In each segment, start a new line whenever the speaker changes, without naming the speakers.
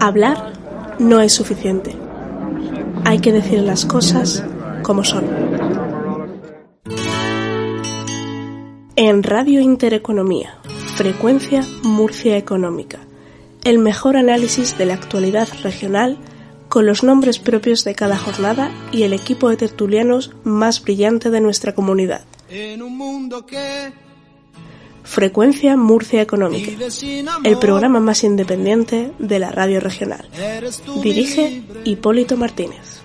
Hablar no es suficiente. Hay que decir las cosas como son. En Radio Intereconomía, frecuencia Murcia Económica, el mejor análisis de la actualidad regional con los nombres propios de cada jornada y el equipo de tertulianos más brillante de nuestra comunidad.
En un mundo que
Frecuencia Murcia Económica, el programa más independiente de la radio regional. Dirige Hipólito Martínez.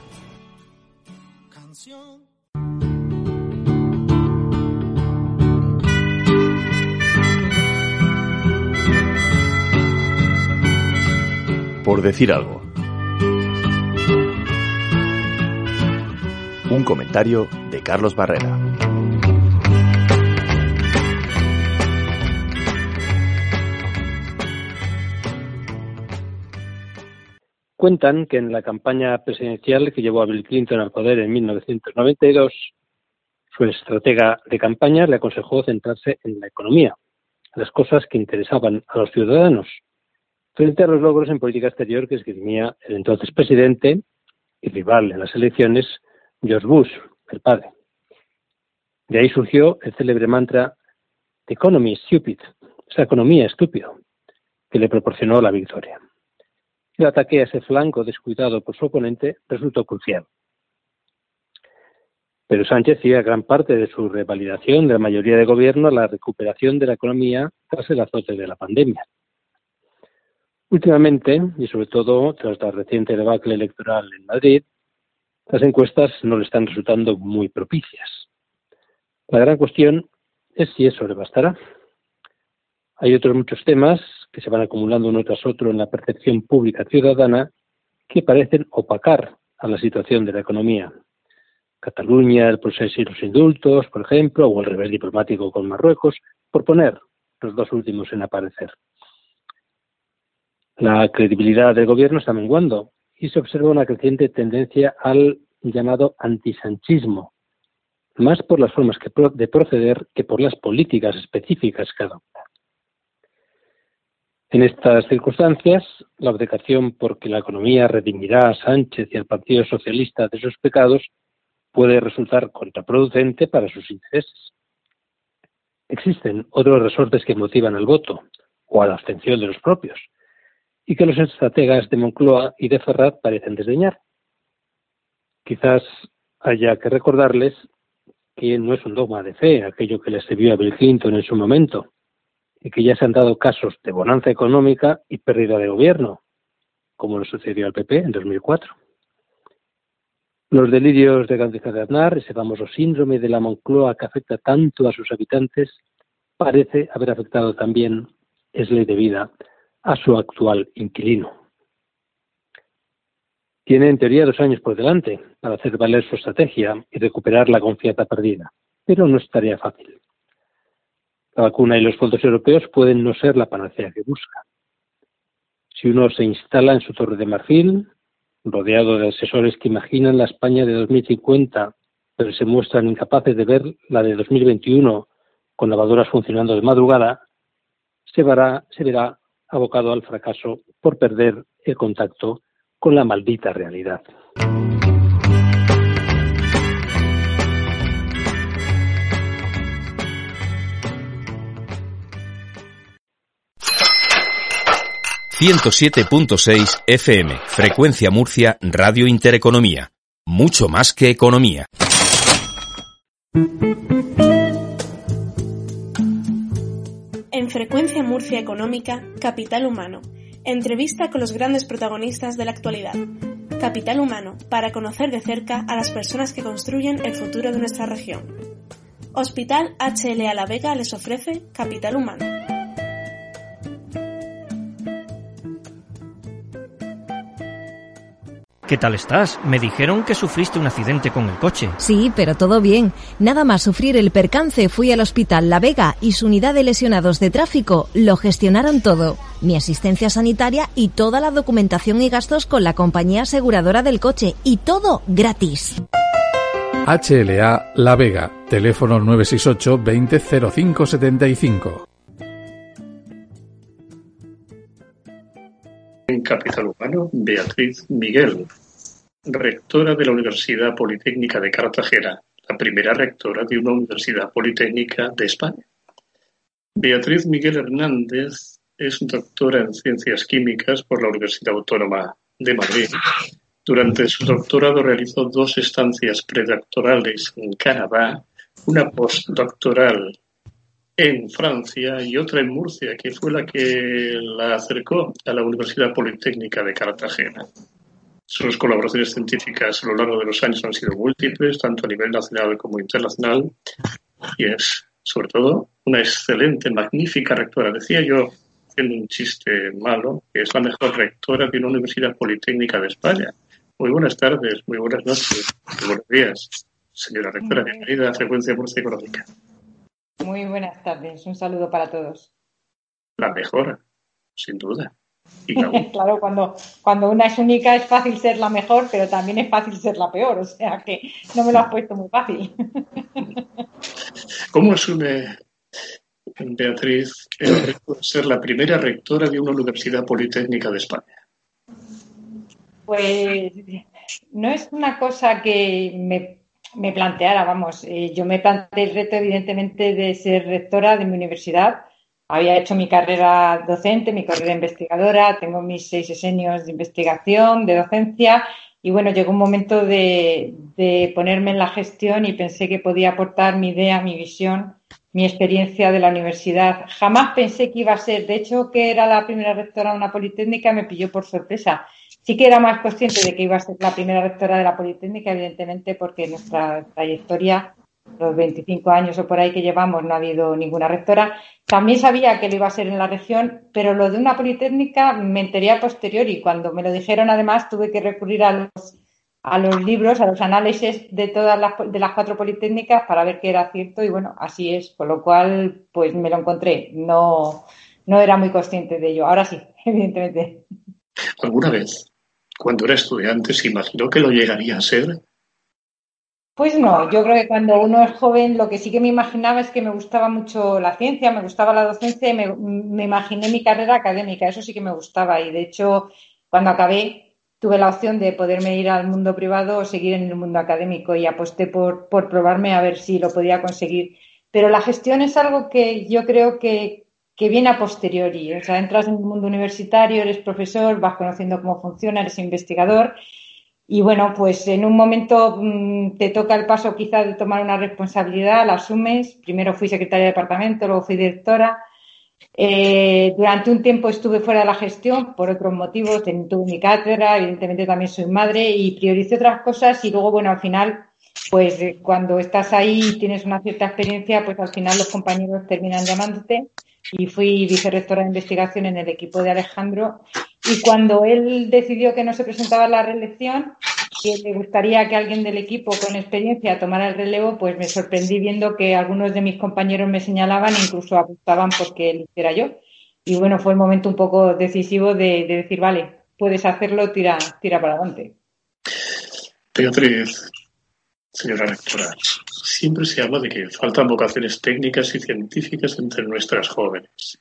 Por decir algo. Un comentario de Carlos Barrera.
Cuentan que en la campaña presidencial que llevó a Bill Clinton al poder en 1992, su estratega de campaña le aconsejó centrarse en la economía, las cosas que interesaban a los ciudadanos, frente a los logros en política exterior que esgrimía el entonces presidente y rival en las elecciones, George Bush, el padre. De ahí surgió el célebre mantra The economy is stupid, esa economía estúpido, que le proporcionó la victoria. El ataque a ese flanco descuidado por su oponente resultó crucial. Pero Sánchez sigue gran parte de su revalidación de la mayoría de gobierno a la recuperación de la economía tras el azote de la pandemia. Últimamente, y sobre todo tras la reciente debacle electoral en Madrid, las encuestas no le están resultando muy propicias. La gran cuestión es si eso le bastará. Hay otros muchos temas que se van acumulando uno tras otro en la percepción pública ciudadana que parecen opacar a la situación de la economía. Cataluña, el proceso y los indultos, por ejemplo, o el revés diplomático con Marruecos, por poner los dos últimos en aparecer. La credibilidad del gobierno está menguando y se observa una creciente tendencia al llamado antisanchismo, más por las formas de proceder que por las políticas específicas que adopta. En estas circunstancias, la abdicación porque la economía redimirá a Sánchez y al Partido Socialista de sus pecados puede resultar contraproducente para sus intereses. Existen otros resortes que motivan al voto o a la abstención de los propios y que los estrategas de Moncloa y de Ferrat parecen desdeñar. Quizás haya que recordarles que no es un dogma de fe aquello que le sirvió a Bill Clinton en su momento, y que ya se han dado casos de bonanza económica y pérdida de gobierno, como le sucedió al PP en 2004. Los delirios de Gandhi de Aznar, ese famoso síndrome de la Moncloa que afecta tanto a sus habitantes, parece haber afectado también, es ley de vida, a su actual inquilino. Tiene en teoría dos años por delante para hacer valer su estrategia y recuperar la confianza perdida, pero no es tarea fácil. La vacuna y los fondos europeos pueden no ser la panacea que busca. Si uno se instala en su torre de marfil, rodeado de asesores que imaginan la España de 2050, pero se muestran incapaces de ver la de 2021 con lavadoras funcionando de madrugada, se verá, se verá abocado al fracaso por perder el contacto con la maldita realidad.
...107.6 FM, Frecuencia Murcia, Radio Intereconomía. Mucho más que economía.
En Frecuencia Murcia Económica, Capital Humano. Entrevista con los grandes protagonistas de la actualidad. Capital Humano, para conocer de cerca a las personas que construyen el futuro de nuestra región. Hospital HLA La Vega les ofrece Capital Humano.
¿Qué tal estás? Me dijeron que sufriste un accidente con el coche.
Sí, pero todo bien. Nada más sufrir el percance fui al hospital La Vega y su unidad de lesionados de tráfico lo gestionaron todo. Mi asistencia sanitaria y toda la documentación y gastos con la compañía aseguradora del coche y todo gratis.
HLA La Vega, teléfono 968 20 05 75.
en Capital Humano Beatriz Miguel, rectora de la Universidad Politécnica de Cartagena, la primera rectora de una universidad politécnica de España. Beatriz Miguel Hernández es doctora en Ciencias Químicas por la Universidad Autónoma de Madrid. Durante su doctorado realizó dos estancias predoctorales en Canadá, una postdoctoral en Francia y otra en Murcia, que fue la que la acercó a la Universidad Politécnica de Cartagena. Sus colaboraciones científicas a lo largo de los años han sido múltiples, tanto a nivel nacional como internacional, y es, sobre todo, una excelente, magnífica rectora. Decía yo, haciendo un chiste malo, que es la mejor rectora de una universidad politécnica de España. Muy buenas tardes, muy buenas noches, muy buenos días, señora rectora. Bienvenida a Frecuencia Murcia Económica.
Muy buenas tardes, un saludo para todos.
La mejor, sin duda.
claro, cuando, cuando una es única es fácil ser la mejor, pero también es fácil ser la peor, o sea que no me lo has puesto muy fácil.
¿Cómo asume Beatriz el ser la primera rectora de una universidad politécnica de España?
Pues no es una cosa que me me planteara, vamos, eh, yo me planteé el reto evidentemente de ser rectora de mi universidad. Había hecho mi carrera docente, mi carrera investigadora, tengo mis seis años de investigación, de docencia y bueno, llegó un momento de, de ponerme en la gestión y pensé que podía aportar mi idea, mi visión, mi experiencia de la universidad. Jamás pensé que iba a ser, de hecho, que era la primera rectora de una politécnica, me pilló por sorpresa Sí que era más consciente de que iba a ser la primera rectora de la Politécnica, evidentemente, porque nuestra trayectoria, los 25 años o por ahí que llevamos, no ha habido ninguna rectora. También sabía que lo iba a ser en la región, pero lo de una Politécnica me enteré a posteriori. Cuando me lo dijeron, además, tuve que recurrir a los, a los libros, a los análisis de todas las, de las cuatro Politécnicas para ver que era cierto y bueno, así es. Con lo cual, pues me lo encontré. No, no era muy consciente de ello. Ahora sí, evidentemente.
¿Alguna vez cuando era estudiante se imaginó que lo llegaría a ser?
Pues no, yo creo que cuando uno es joven lo que sí que me imaginaba es que me gustaba mucho la ciencia, me gustaba la docencia y me, imaginé mi carrera académica, eso sí que me gustaba y de hecho cuando acabé tuve la opción de poderme ir al mundo privado o seguir en el mundo académico y aposté por, por probarme a ver si lo podía conseguir. Pero la gestión es algo que yo creo que, que viene a posteriori. O sea, entras en el mundo universitario, eres profesor, vas conociendo cómo funciona, eres investigador. Y bueno, pues en un momento mm, te toca el paso quizá de tomar una responsabilidad, la asumes. Primero fui secretaria de departamento, luego fui directora. Eh, durante un tiempo estuve fuera de la gestión por otros motivos. Tuve mi cátedra, evidentemente también soy madre y prioricé otras cosas. Y luego, bueno, al final, pues eh, cuando estás ahí y tienes una cierta experiencia, pues al final los compañeros terminan llamándote y fui vicerrectora de investigación en el equipo de Alejandro. Y cuando él decidió que no se presentaba la reelección, que le gustaría que alguien del equipo con experiencia tomara el relevo, pues me sorprendí viendo que algunos de mis compañeros me señalaban e incluso apostaban porque lo hiciera yo. Y bueno, fue el momento un poco decisivo de, decir, vale, puedes hacerlo, tira, tira para adelante.
Beatriz, señora rectora, siempre se habla de que faltan vocaciones técnicas y científicas entre nuestras jóvenes.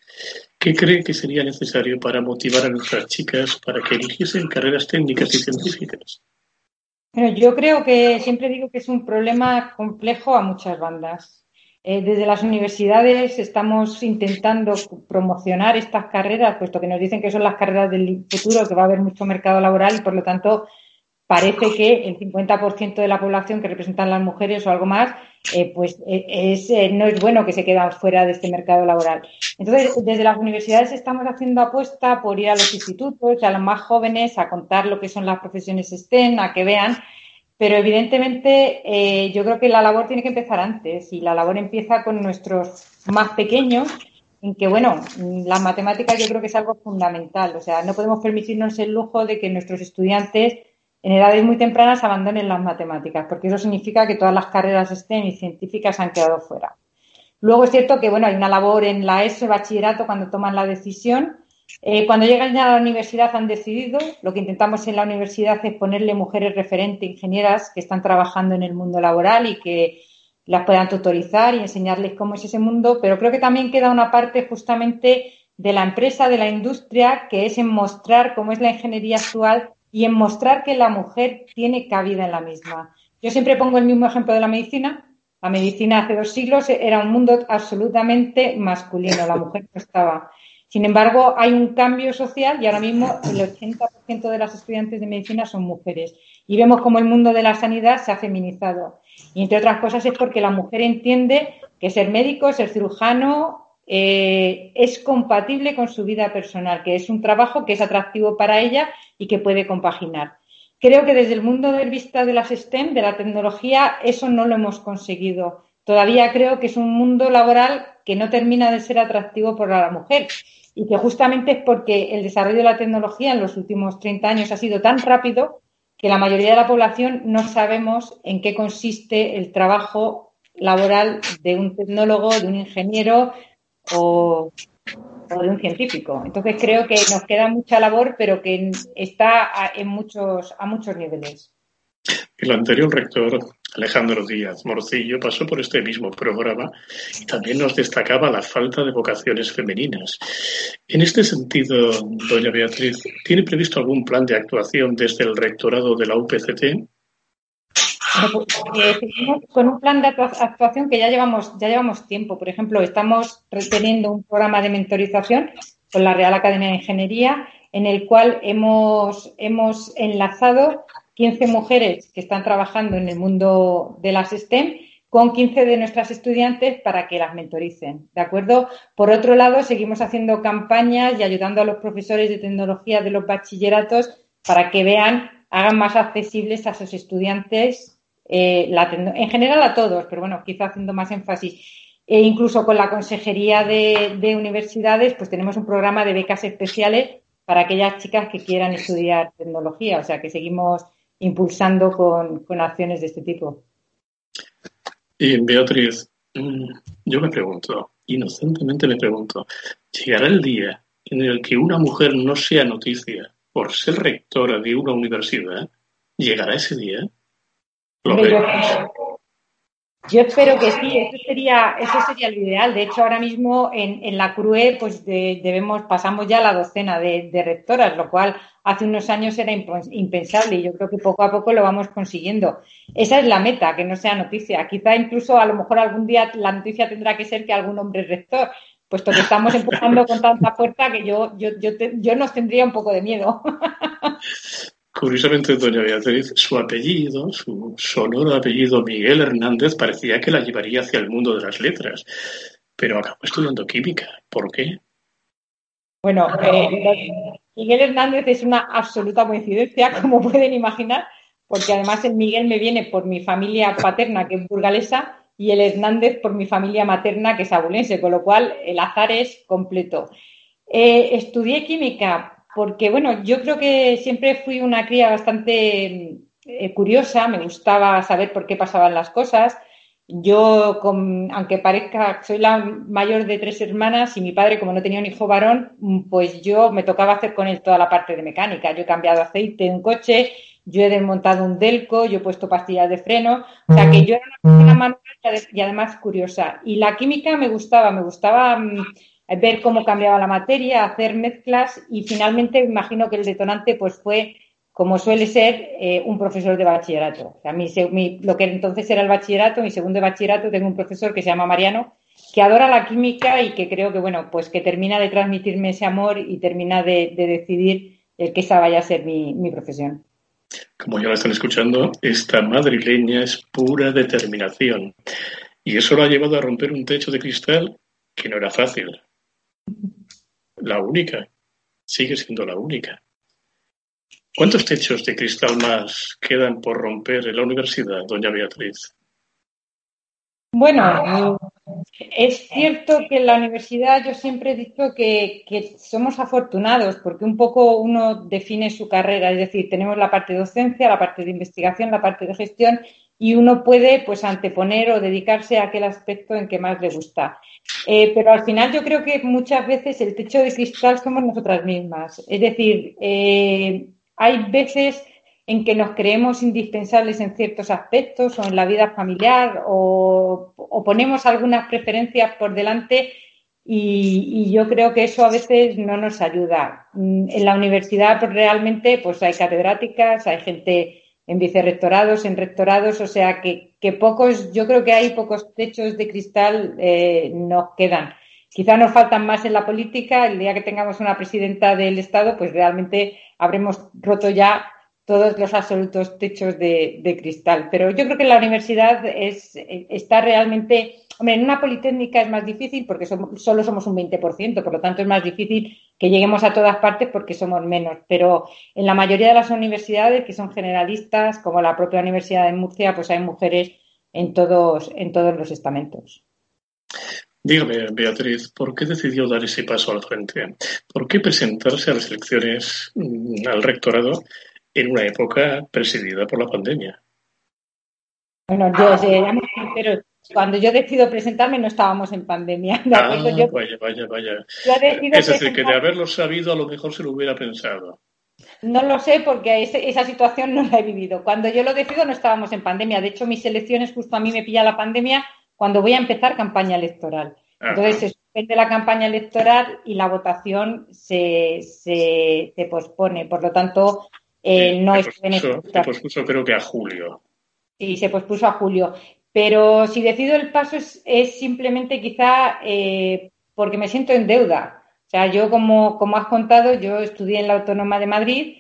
¿Qué cree que sería necesario para motivar a nuestras chicas para que eligiesen carreras técnicas y científicas?
Bueno, yo creo que siempre digo que es un problema complejo a muchas bandas. Eh, desde las universidades estamos intentando promocionar estas carreras, puesto que nos dicen que son las carreras del futuro, que va a haber mucho mercado laboral y por lo tanto parece que el 50% de la población que representan las mujeres o algo más, eh, pues eh, eh, no es bueno que se quedan fuera de este mercado laboral. Entonces, desde las universidades estamos haciendo apuesta por ir a los institutos, a los más jóvenes, a contar lo que son las profesiones STEM, a que vean. Pero evidentemente yo creo que la labor tiene que empezar antes y la labor empieza con nuestros más pequeños, en que, bueno, las matemáticas yo creo que es algo fundamental. O sea, no podemos permitirnos el lujo de que nuestros estudiantes en edades muy tempranas abandonen las matemáticas, porque eso significa que todas las carreras STEM y científicas han quedado fuera. Luego es cierto que bueno, hay una labor en la ESO, bachillerato, cuando toman la decisión. Eh, cuando llegan ya a la universidad han decidido, lo que intentamos en la universidad es ponerle mujeres referentes, ingenieras que están trabajando en el mundo laboral y que las puedan tutorizar y enseñarles cómo es ese mundo, pero creo que también queda una parte justamente de la empresa, de la industria, que es en mostrar cómo es la ingeniería actual y en mostrar que la mujer tiene cabida en la misma. Yo siempre pongo el mismo ejemplo de la medicina. La medicina hace dos siglos era un mundo absolutamente masculino, la mujer no estaba. Sin embargo, hay un cambio social y ahora mismo el 80% de las estudiantes de medicina son mujeres. Y vemos cómo el mundo de la sanidad se ha feminizado. Y entre otras cosas es porque la mujer entiende que ser médico, ser cirujano, eh, es compatible con su vida personal, que es un trabajo que es atractivo para ella y que puede compaginar. Creo que desde el mundo de vista de las STEM, de la tecnología, eso no lo hemos conseguido. Todavía creo que es un mundo laboral que no termina de ser atractivo para la mujer y que justamente es porque el desarrollo de la tecnología en los últimos 30 años ha sido tan rápido que la mayoría de la población no sabemos en qué consiste el trabajo laboral de un tecnólogo, de un ingeniero o, de un científico. Entonces creo que nos queda mucha labor, pero que está en muchos, a muchos niveles.
El anterior rector, Alejandro Díaz Morcillo, pasó por este mismo programa y también nos destacaba la falta de vocaciones femeninas. En este sentido, doña Beatriz, ¿tiene previsto algún plan de actuación desde el rectorado de la UPCT?
Seguimos con un plan de actuación que ya llevamos, ya llevamos tiempo. Por ejemplo, estamos reteniendo un programa de mentorización con la Real Academia de Ingeniería en el cual hemos, hemos enlazado 15 mujeres que están trabajando en el mundo de las STEM con 15 de nuestras estudiantes para que las mentoricen, ¿de acuerdo? Por otro lado, seguimos haciendo campañas y ayudando a los profesores de tecnología de los bachilleratos para que vean, hagan más accesibles a sus estudiantes, eh, en general a todos, pero bueno, quizá haciendo más énfasis. E incluso con la Consejería de, de Universidades, pues tenemos un programa de becas especiales para aquellas chicas que quieran estudiar tecnología, o sea que seguimos impulsando con, acciones de este tipo.
Y Beatriz, mm, yo me pregunto, inocentemente me pregunto, ¿llegará el día en el que una mujer no sea noticia por ser rectora de una universidad? ¿Llegará ese día?
¿Lo yo espero que sí, eso sería, eso sería lo ideal. De hecho, ahora mismo en, la CRUE pues debemos, pasamos ya la docena de, rectoras, lo cual hace unos años era impensable y yo creo que poco a poco lo vamos consiguiendo. Esa es la meta, que no sea noticia. Quizá incluso a lo mejor algún día la noticia tendrá que ser que algún hombre es rector, puesto que estamos empujando con tanta fuerza que yo, yo, yo, yo nos tendría un poco de miedo.
Curiosamente, doña Beatriz, su apellido, su sonoro apellido Miguel Hernández, parecía que la llevaría hacia el mundo de las letras, pero acabó estudiando química. ¿Por qué?
Bueno, eh, Miguel Hernández es una absoluta coincidencia, como pueden imaginar, porque además el Miguel me viene por mi familia paterna, que es burgalesa, y el Hernández por mi familia materna, que es abulense, con lo cual el azar es completo. Eh, estudié química porque bueno, yo creo que siempre fui una cría bastante eh, curiosa, me gustaba saber por qué pasaban las cosas. Yo, aunque parezca, soy la mayor de tres hermanas y mi padre, como no tenía un hijo varón, pues yo me tocaba hacer con él toda la parte de mecánica. Yo he cambiado aceite en un coche, yo he desmontado un delco, yo he puesto pastillas de freno. O sea que yo era una persona manual y además curiosa. Y la química me gustaba, me gustaba mm, ver cómo cambiaba la materia, hacer mezclas y finalmente imagino que el detonante pues fue, como suele ser, eh, un profesor de bachillerato. O sea, lo que entonces era el bachillerato, mi segundo bachillerato, tengo un profesor que se llama Mariano, que adora la química y que creo que, bueno, pues que termina de transmitirme ese amor y termina de, decidir el que esa vaya a ser mi, mi profesión.
Como ya lo están escuchando, esta madrileña es pura determinación. Y eso lo ha llevado a romper un techo de cristal que no era fácil la única, sigue siendo la única. ¿Cuántos techos de cristal más quedan por romper en la universidad, doña Beatriz?
Bueno, es cierto que en la universidad yo siempre he dicho que, que, somos afortunados porque un poco uno define su carrera, es decir, tenemos la parte de docencia, la parte de investigación, la parte de gestión y uno puede pues anteponer o dedicarse a aquel aspecto en que más le gusta. Eh, pero al final yo creo que muchas veces el techo de cristal somos nosotras mismas. Es decir, eh, hay veces en que nos creemos indispensables en ciertos aspectos o en la vida familiar o, ponemos algunas preferencias por delante y, yo creo que eso a veces no nos ayuda. Mm, en la universidad pues, realmente pues hay catedráticas, hay gente en vicerrectorados, en rectorados, o sea que, pocos, yo creo que hay pocos techos de cristal eh, nos quedan. Quizá nos faltan más en la política. El día que tengamos una presidenta del Estado, pues realmente habremos roto ya todos los absolutos techos de, cristal. Pero yo creo que la universidad es, está realmente, hombre, en una politécnica es más difícil porque solo somos un 20%, por lo tanto es más difícil que lleguemos a todas partes porque somos menos. Pero en la mayoría de las universidades que son generalistas, como la propia Universidad de Murcia, pues hay mujeres en todos, en todos los estamentos.
Dígame, Beatriz, ¿por qué decidió dar ese paso al frente? ¿Por qué presentarse a las elecciones mm, al rectorado en una época presidida por la pandemia?
Bueno, yo pero cuando yo decido presentarme no estábamos en pandemia.
Ah, vaya, vaya, vaya. es decir, que de haberlo sabido a lo mejor se lo hubiera pensado.
No lo sé porque esa situación no la he vivido. Cuando yo lo decido no estábamos en pandemia. De hecho, mis elecciones justo a mí me pilla la pandemia cuando voy a empezar campaña electoral. Entonces se suspende la campaña electoral y la votación se, se, pospone. Por lo tanto, eh, no es
Se pospuso creo que a julio.
Sí, se pospuso a julio. Pero si decido el paso es, simplemente quizá eh, porque me siento en deuda. O sea, yo como, como has contado, yo estudié en la Autónoma de Madrid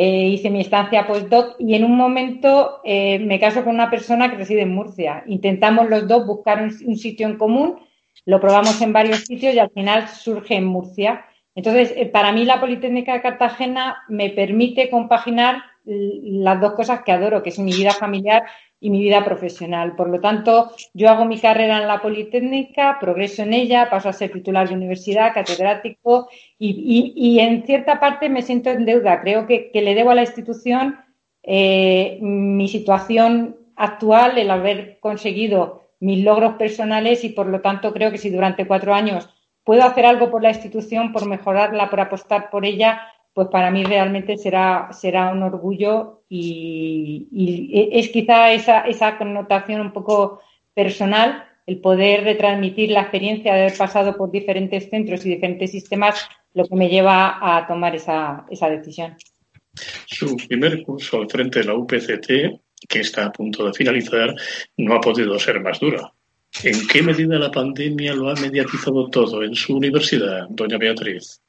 eh, hice mi estancia postdoc y en un momento eh, me caso con una persona que reside en Murcia. Intentamos los dos buscar un, sitio en común, lo probamos en varios sitios y al final surge en Murcia. Entonces, para mí la Politécnica de Cartagena me permite compaginar las dos cosas que adoro, que es mi vida familiar y mi vida profesional. Por lo tanto, yo hago mi carrera en la Politécnica, progreso en ella, paso a ser titular de universidad, catedrático y, en cierta parte me siento en deuda. Creo que, le debo a la institución eh, mi situación actual, el haber conseguido mis logros personales y por lo tanto creo que si durante cuatro años puedo hacer algo por la institución, por mejorarla, por apostar por ella, pues para mí realmente será, será un orgullo y, es quizá esa, esa connotación un poco personal, el poder retransmitir la experiencia de haber pasado por diferentes centros y diferentes sistemas, lo que me lleva a tomar esa, esa decisión.
Su primer curso al frente de la UPCT, que está a punto de finalizar, no ha podido ser más duro. ¿En qué medida la pandemia lo ha mediatizado todo en su universidad, doña Beatriz?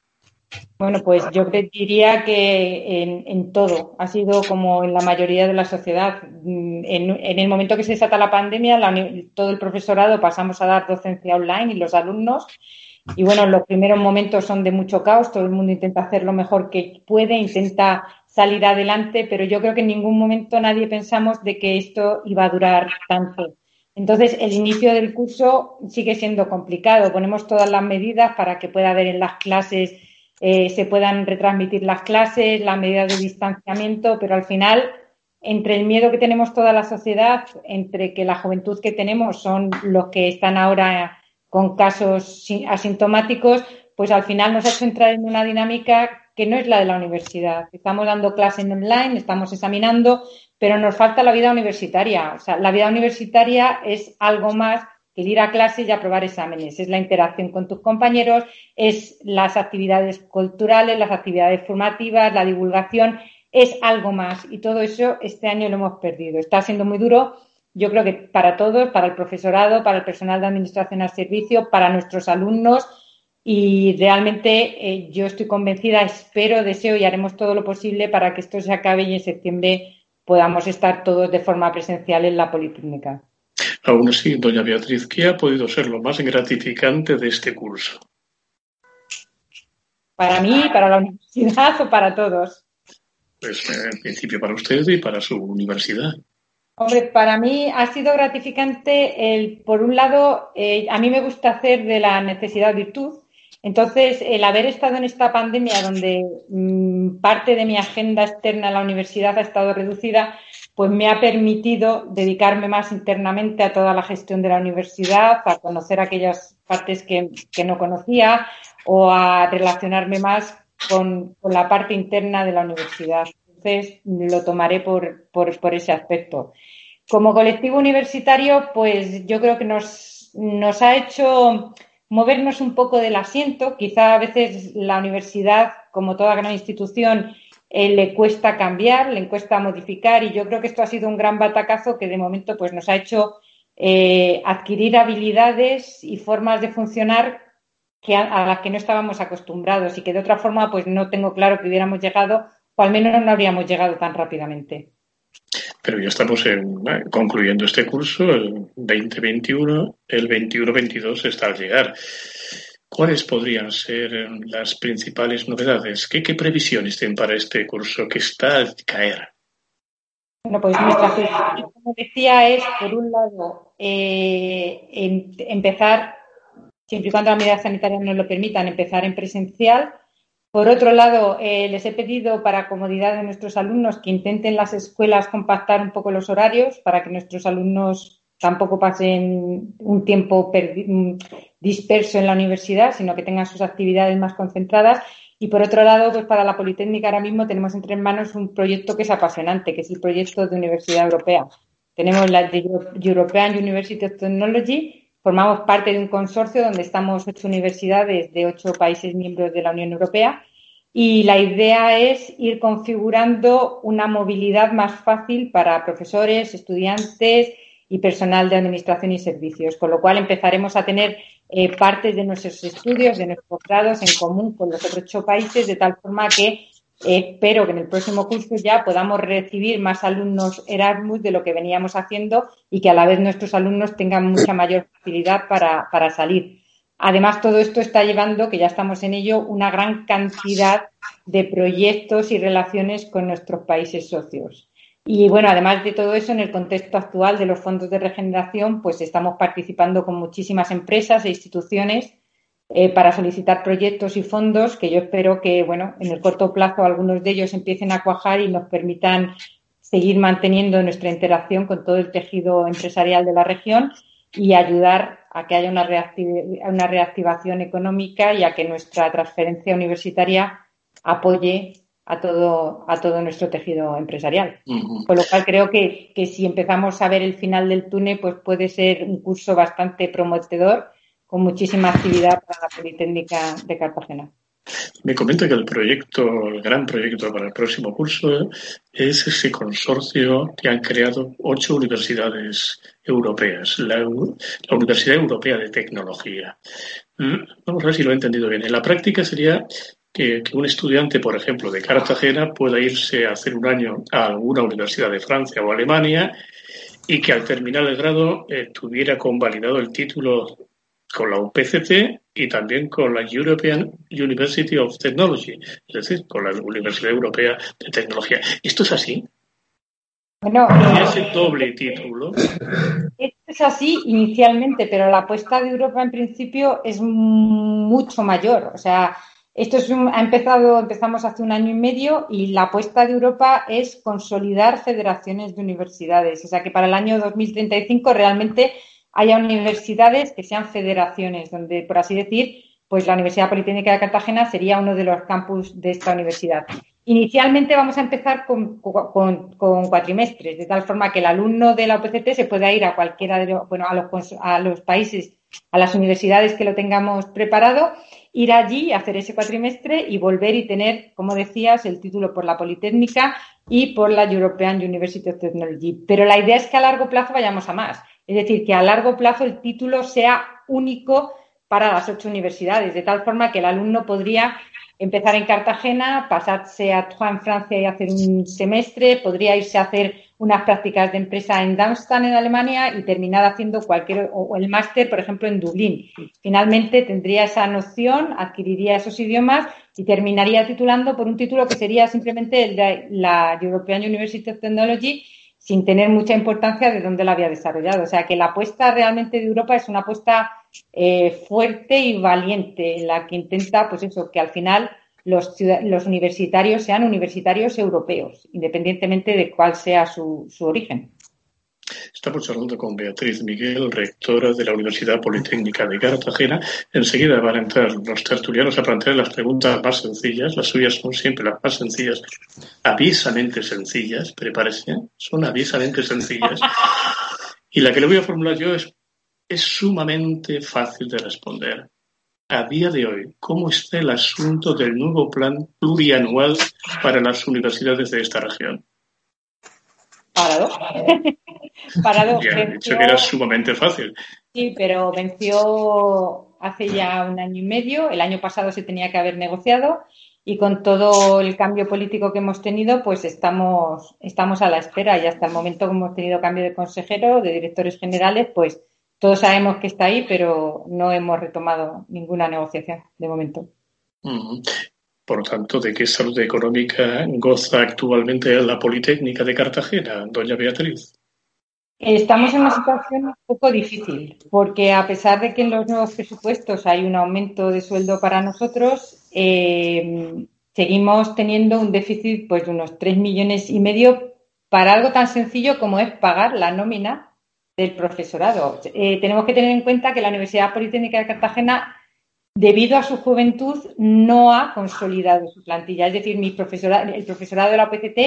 Bueno, pues yo diría que en, todo, ha sido como en la mayoría de la sociedad. Mm, en, el momento que se desata la pandemia, todo el profesorado pasamos a dar docencia online y los alumnos. Y bueno, los primeros momentos son de mucho caos, todo el mundo intenta hacer lo mejor que puede, intenta salir adelante, pero yo creo que en ningún momento nadie pensamos de que esto iba a durar tanto. Entonces, el inicio del curso sigue siendo complicado. Ponemos todas las medidas para que pueda haber en las clases eh, se puedan retransmitir las clases, la medida de distanciamiento, pero al final, entre el miedo que tenemos toda la sociedad, entre que la juventud que tenemos son los que están ahora con casos asintomáticos, pues al final nos ha hecho entrar en una dinámica que no es la de la universidad. Estamos dando clases online, estamos examinando, pero nos falta la vida universitaria. O sea, la vida universitaria es algo más el ir a clase y aprobar exámenes, es la interacción con tus compañeros, es las actividades culturales, las actividades formativas, la divulgación, es algo más. Y todo eso este año lo hemos perdido. Está siendo muy duro, yo creo que para todos, para el profesorado, para el personal de administración al servicio, para nuestros alumnos. Y realmente eh, yo estoy convencida, espero, deseo y haremos todo lo posible para que esto se acabe y en septiembre podamos estar todos de forma presencial en la Politécnica.
Aún así, doña Beatriz, ¿qué ha podido ser lo más gratificante de este curso?
Para mí, para la universidad o para todos.
Pues en principio para usted y para su universidad.
Hombre, para mí ha sido gratificante el, por un lado, eh, a mí me gusta hacer de la necesidad virtud. Entonces, el haber estado en esta pandemia donde mm, parte de mi agenda externa a la universidad ha estado reducida, pues me ha permitido dedicarme más internamente a toda la gestión de la universidad, a conocer aquellas partes que, no conocía o a relacionarme más con, la parte interna de la universidad. Entonces, lo tomaré por, por, ese aspecto. Como colectivo universitario, pues yo creo que nos, nos ha hecho movernos un poco del asiento. Quizá a veces la universidad, como toda gran institución, eh, le cuesta cambiar, le cuesta modificar y yo creo que esto ha sido un gran batacazo que de momento pues, nos ha hecho eh, adquirir habilidades y formas de funcionar que a, las que no estábamos acostumbrados y que de otra forma pues no tengo claro que hubiéramos llegado o al menos no habríamos llegado tan rápidamente.
Pero ya estamos en, concluyendo este curso, el 2021, el 21-22 está al llegar. ¿Cuáles podrían ser las principales novedades? ¿Qué, previsiones tienen para este curso que está al caer?
Bueno, pues nuestra como decía, es, por un lado, eh, em, empezar, siempre y cuando las medidas sanitarias nos lo permitan, empezar en presencial. Por otro lado, eh, les he pedido, para comodidad de nuestros alumnos, que intenten las escuelas compactar un poco los horarios para que nuestros alumnos tampoco pasen un tiempo disperso en la universidad, sino que tengan sus actividades más concentradas. Y por otro lado, pues para la Politécnica ahora mismo tenemos entre manos un proyecto que es apasionante, que es el proyecto de Universidad Europea. Tenemos la de European University of Technology, formamos parte de un consorcio donde estamos ocho universidades de ocho países miembros de la Unión Europea y la idea es ir configurando una movilidad más fácil para profesores, estudiantes y personal de administración y servicios, con lo cual empezaremos a tener eh, partes de nuestros estudios, de nuestros grados en común con los otros ocho países, de tal forma que eh, espero que en el próximo curso ya podamos recibir más alumnos Erasmus de lo que veníamos haciendo y que a la vez nuestros alumnos tengan mucha mayor facilidad para, para salir. Además, todo esto está llevando, que ya estamos en ello, una gran cantidad de proyectos y relaciones con nuestros países socios. Y bueno, además de todo eso, en el contexto actual de los fondos de regeneración, pues estamos participando con muchísimas empresas e instituciones eh, para solicitar proyectos y fondos que yo espero que, bueno, en el corto plazo algunos de ellos empiecen a cuajar y nos permitan seguir manteniendo nuestra interacción con todo el tejido empresarial de la región y ayudar a que haya una, una reactivación económica y a que nuestra transferencia universitaria apoye a todo, a todo nuestro tejido empresarial. Con lo cual creo que, que, si empezamos a ver el final del túnel, pues puede ser un curso bastante prometedor con muchísima actividad para la Politécnica de Cartagena.
Me comenta que el proyecto, el gran proyecto para el próximo curso es ese consorcio que han creado ocho universidades europeas, la, la Universidad Europea de Tecnología. Mm, vamos a ver si lo he entendido bien. En la práctica sería que, un estudiante, por ejemplo, de Cartagena pueda irse a hacer un año a alguna universidad de Francia o Alemania y que al terminar el grado eh, tuviera convalidado el título con la UPCT y también con la European University of Technology, es decir, con la Universidad Europea de Tecnología. ¿Esto es así?
Bueno,
ese doble título.
Esto es así inicialmente, pero la apuesta de Europa en principio es mucho mayor. O sea, esto ha empezado, empezamos hace un año y medio y la apuesta de Europa es consolidar federaciones de universidades. O sea que para el año 2035 realmente haya universidades que sean federaciones, donde, por así decir, pues la Universidad Politécnica de Cartagena sería uno de los campus de esta universidad. Inicialmente vamos a empezar con, cuatrimestres, de tal forma que el alumno de la OPCT se pueda ir a cualquiera de los, bueno, a los, a los países, a las universidades que lo tengamos preparado ir allí, hacer ese cuatrimestre y volver y tener, como decías, el título por la Politécnica y por la European University of Technology. Pero la idea es que a largo plazo vayamos a más. Es decir, que a largo plazo el título sea único para las ocho universidades, de tal forma que el alumno podría empezar en Cartagena, pasarse a Troyes en Francia y hacer un semestre, podría irse a hacer unas prácticas de empresa en Darmstadt, en Alemania, y terminar haciendo cualquier, o el máster, por ejemplo, en Dublín. Finalmente tendría esa noción, adquiriría esos idiomas y terminaría titulando por un título que sería simplemente el de la European University of Technology, sin tener mucha importancia de dónde la había desarrollado. O sea que la apuesta realmente de Europa es una apuesta eh, fuerte y valiente, en la que intenta, pues eso, que al final los, los universitarios sean universitarios europeos, independientemente de cuál sea su, su origen.
Estamos hablando con Beatriz Miguel, rectora de la Universidad Politécnica de Cartagena. Enseguida van a entrar los tertulianos a plantear las preguntas más sencillas. Las suyas son siempre las más sencillas, avisamente sencillas, prepárese, son avisamente sencillas. Y la que le voy a formular yo es, es sumamente fácil de responder. a día de hoy, ¿cómo está el asunto del nuevo plan plurianual para las universidades de esta región?
Parado. Parado.
Ya han dicho que era sumamente fácil.
Sí, pero venció hace ya un año y medio. El año pasado se tenía que haber negociado y con todo el cambio político que hemos tenido, pues estamos, estamos a la espera y hasta el momento que hemos tenido cambio de consejero, de directores generales, pues todos sabemos que está ahí, pero no hemos retomado ninguna negociación de momento.
Por lo tanto, ¿de qué salud económica goza actualmente la Politécnica de Cartagena, doña Beatriz?
Estamos en una situación un poco difícil, porque a pesar de que en los nuevos presupuestos hay un aumento de sueldo para nosotros, eh, seguimos teniendo un déficit pues, de unos 3 millones y medio para algo tan sencillo como es pagar la nómina del profesorado. Eh, tenemos que tener en cuenta que la Universidad Politécnica de Cartagena, debido a su juventud, no ha consolidado su plantilla. Es decir, el profesorado de la UPCT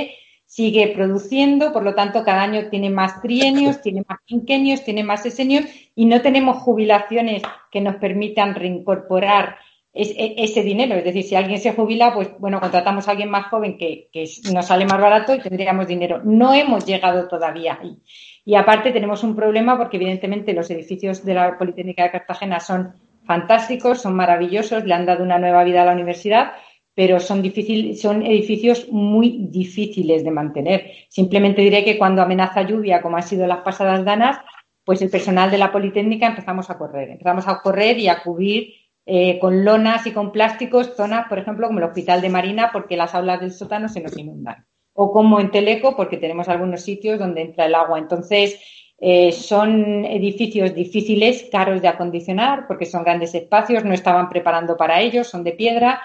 sigue produciendo, por lo tanto, cada año tiene más trienios, tiene más quinquenios, tiene más sesenios y no tenemos jubilaciones que nos permitan reincorporar e, ese dinero. Es decir, si alguien se jubila, pues bueno, contratamos a alguien más joven que, que nos sale más barato y tendríamos dinero. No hemos llegado todavía ahí. Y aparte tenemos un problema porque evidentemente los edificios de la Politécnica de Cartagena son fantásticos, son maravillosos, le han dado una nueva vida a la universidad, pero son, difícil, son edificios muy difíciles de mantener. Simplemente diré que cuando amenaza lluvia, como han sido las pasadas danas, pues el personal de la Politécnica empezamos a correr. Empezamos a correr y a cubrir eh, con lonas y con plásticos zonas, por ejemplo, como el Hospital de Marina, porque las aulas del sótano se nos inundan o como en Teleco, porque tenemos algunos sitios donde entra el agua. Entonces, eh, son edificios difíciles, caros de acondicionar, porque son grandes espacios, no estaban preparando para ellos, son de piedra.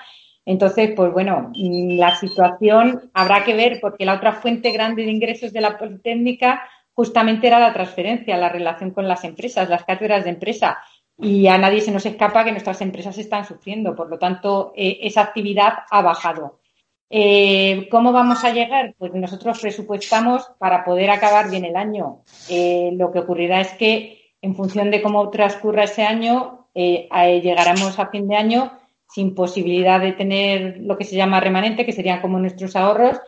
Entonces, pues bueno, la situación habrá que ver, porque la otra fuente grande de ingresos de la Politécnica justamente era la transferencia, la relación con las empresas, las cátedras de empresa. Y a nadie se nos escapa que nuestras empresas están sufriendo. Por lo tanto, eh, esa actividad ha bajado. Eh, ¿Cómo vamos a llegar? Pues nosotros presupuestamos para poder acabar bien el año. Eh, lo que ocurrirá es que en función de cómo transcurra ese año, eh, llegaremos a fin de año sin posibilidad de tener lo que se llama remanente, que serían como nuestros ahorros,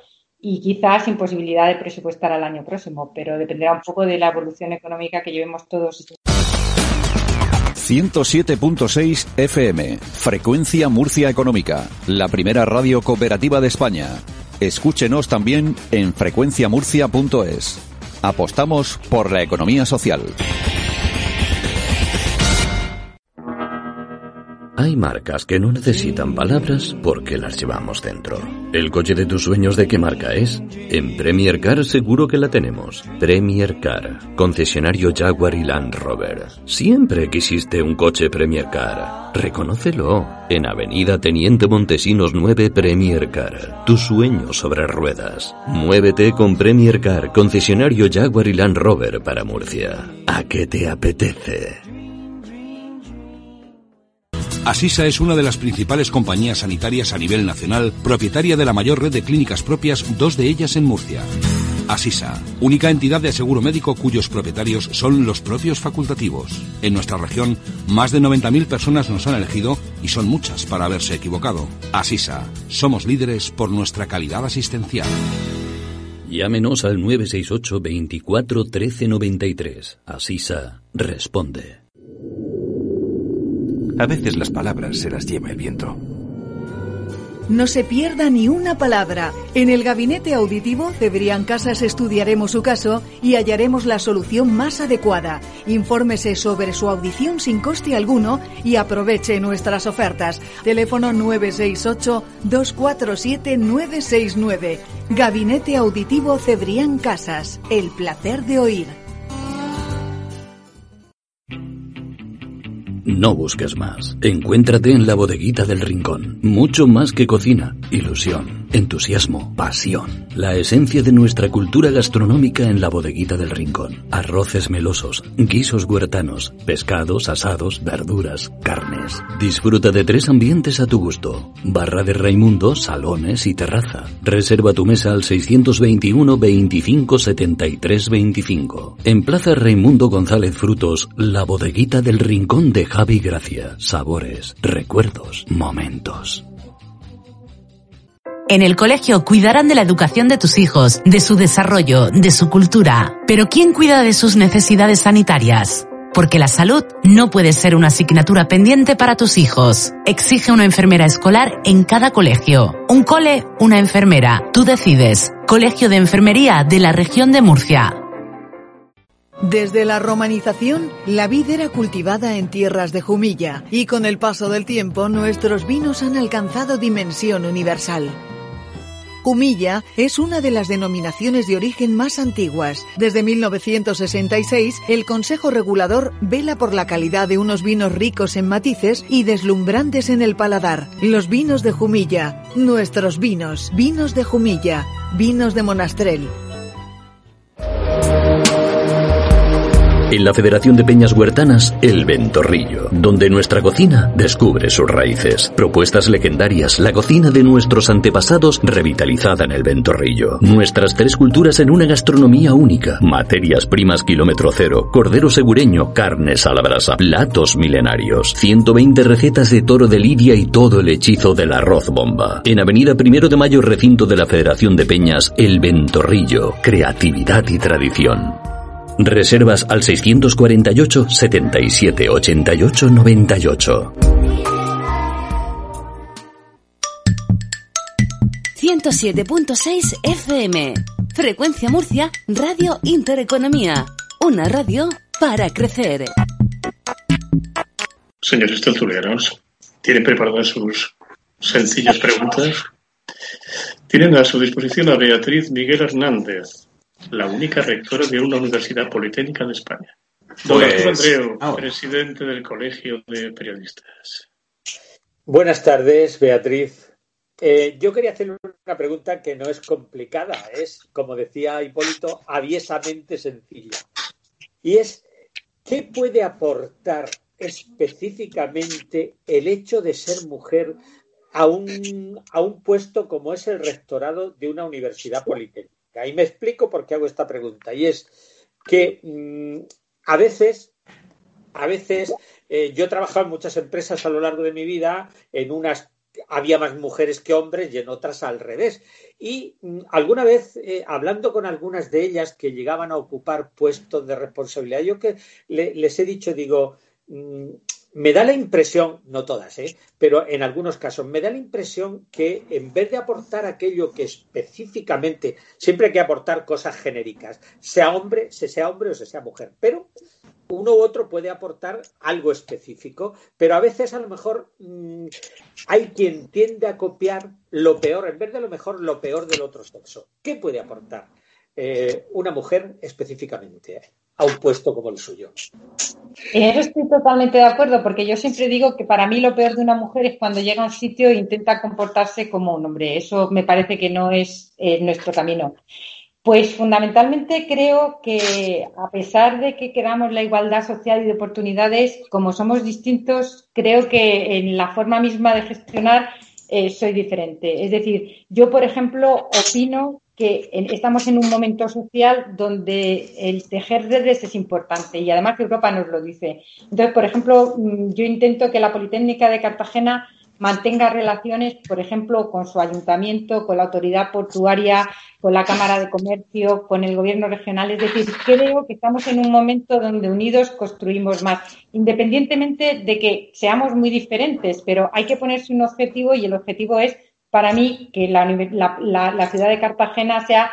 y quizás sin posibilidad de presupuestar al año próximo, pero dependerá un poco de la evolución económica que llevemos todos.
107.6 FM, Frecuencia Murcia Económica, la primera radio cooperativa de España. Escúchenos también en frecuenciamurcia.es. Apostamos por la economía social.
Hay marcas que no necesitan palabras porque las llevamos dentro. ¿El coche de tus sueños de qué marca es? En Premier Car seguro que la tenemos. Premier Car, concesionario Jaguar y Land Rover. Siempre quisiste un coche Premier Car. Reconócelo. En Avenida Teniente Montesinos 9 Premier Car. Tu sueño sobre ruedas. Muévete con Premier Car, concesionario Jaguar y Land Rover para Murcia. ¿A qué te apetece?
Asisa es una de las principales compañías sanitarias a nivel nacional, propietaria de la mayor red de clínicas propias, dos de ellas en Murcia. Asisa, única entidad de aseguro médico cuyos propietarios son los propios facultativos. En nuestra región, más de 90.000 personas nos han elegido y son muchas para haberse equivocado. Asisa, somos líderes por nuestra calidad asistencial.
Llámenos al 968 24 13 93. Asisa responde.
A veces las palabras se las lleva el viento.
No se pierda ni una palabra. En el gabinete auditivo Cebrián Casas estudiaremos su caso y hallaremos la solución más adecuada. Infórmese sobre su audición sin coste alguno y aproveche nuestras ofertas. Teléfono 968-247-969. Gabinete auditivo Cebrián Casas. El placer de oír.
No busques más. Encuéntrate en la bodeguita del rincón. Mucho más que cocina, ilusión. entusiasmo, pasión. La esencia de nuestra cultura gastronómica en la bodeguita del rincón. Arroces melosos, guisos huertanos, pescados, asados, verduras, carnes. Disfruta de tres ambientes a tu gusto. Barra de Raimundo, salones y terraza. Reserva tu mesa al 621 25 73 25. En Plaza Raimundo González Frutos, la bodeguita del rincón de Javi Gracia. Sabores, recuerdos, momentos.
En el colegio cuidarán de la educación de tus hijos, de su desarrollo, de su cultura. Pero ¿quién cuida de sus necesidades sanitarias? Porque la salud no puede ser una asignatura pendiente para tus hijos. Exige una enfermera escolar en cada colegio. Un cole, una enfermera. Tú decides. Colegio de Enfermería de la región de Murcia.
Desde la romanización, la vid era cultivada en tierras de Jumilla y con el paso del tiempo nuestros vinos han alcanzado dimensión universal. Jumilla es una de las denominaciones de origen más antiguas. Desde 1966, el Consejo Regulador vela por la calidad de unos vinos ricos en matices y deslumbrantes en el paladar. Los vinos de Jumilla, nuestros vinos, vinos de Jumilla, vinos de Monastrel.
En la Federación de Peñas Huertanas, El Ventorrillo, donde nuestra cocina descubre sus raíces. Propuestas legendarias, la cocina de nuestros antepasados revitalizada en El Ventorrillo. Nuestras tres culturas en una gastronomía única. Materias primas kilómetro cero, cordero segureño, carnes a la brasa, platos milenarios. 120 recetas de toro de lidia y todo el hechizo del arroz bomba. En Avenida Primero de Mayo, recinto de la Federación de Peñas, El Ventorrillo. Creatividad y tradición. Reservas al 648 77 88 98.
107.6 FM. Frecuencia Murcia, Radio Intereconomía. Una radio para crecer.
Señores tertulianos, ¿tienen preparadas sus sencillas preguntas? Tienen a su disposición a Beatriz Miguel Hernández, la única rectora de una universidad politécnica de España. Don
Pues,
Andreu,
ahora.
presidente del Colegio de Periodistas.
Buenas tardes, Beatriz. Eh, yo quería hacerle una pregunta que no es complicada, es, como decía Hipólito, aviesamente sencilla. Y es, ¿qué puede aportar específicamente el hecho de ser mujer a un, a un puesto como es el rectorado de una universidad politécnica? Y me explico por qué hago esta pregunta. Y es que mm, a veces a veces eh, yo he trabajado en muchas empresas a lo largo de mi vida, en unas había más mujeres que hombres y en otras al revés. Y mm, alguna vez, eh, hablando con algunas de ellas que llegaban a ocupar puestos de responsabilidad, yo que le- les he dicho, digo, mm, me da la impresión, no todas, ¿eh? pero en algunos casos, me da la impresión que en vez de aportar aquello que específicamente, siempre hay que aportar cosas genéricas, sea hombre, se sea hombre o se sea mujer, pero uno u otro puede aportar algo específico, pero a veces a lo mejor mm, hay quien tiende a copiar lo peor, en vez de lo mejor, lo peor del otro sexo. ¿Qué puede aportar eh, una mujer específicamente a un puesto como el suyo?
En eso estoy totalmente de acuerdo, porque yo siempre digo que para mí lo peor de una mujer es cuando llega a un sitio e intenta comportarse como un hombre. Eso me parece que no es eh, nuestro camino. Pues fundamentalmente creo que a pesar de que queramos la igualdad social y de oportunidades, como somos distintos, creo que en la forma misma de gestionar eh, soy diferente. Es decir, yo, por ejemplo, opino que en- estamos en un momento social donde el tejer redes es importante y además que Europa nos lo dice. Entonces, por ejemplo, mm, yo intento que la Politécnica de Cartagena mantenga relaciones, por ejemplo, con su ayuntamiento, con la autoridad portuaria, con la Cámara de Comercio, con el gobierno regional. Es decir, creo que estamos en un momento donde unidos construimos más, independientemente de que seamos muy diferentes, pero hay que ponerse un objetivo y el objetivo es, para mí, que la, ciudad de Cartagena sea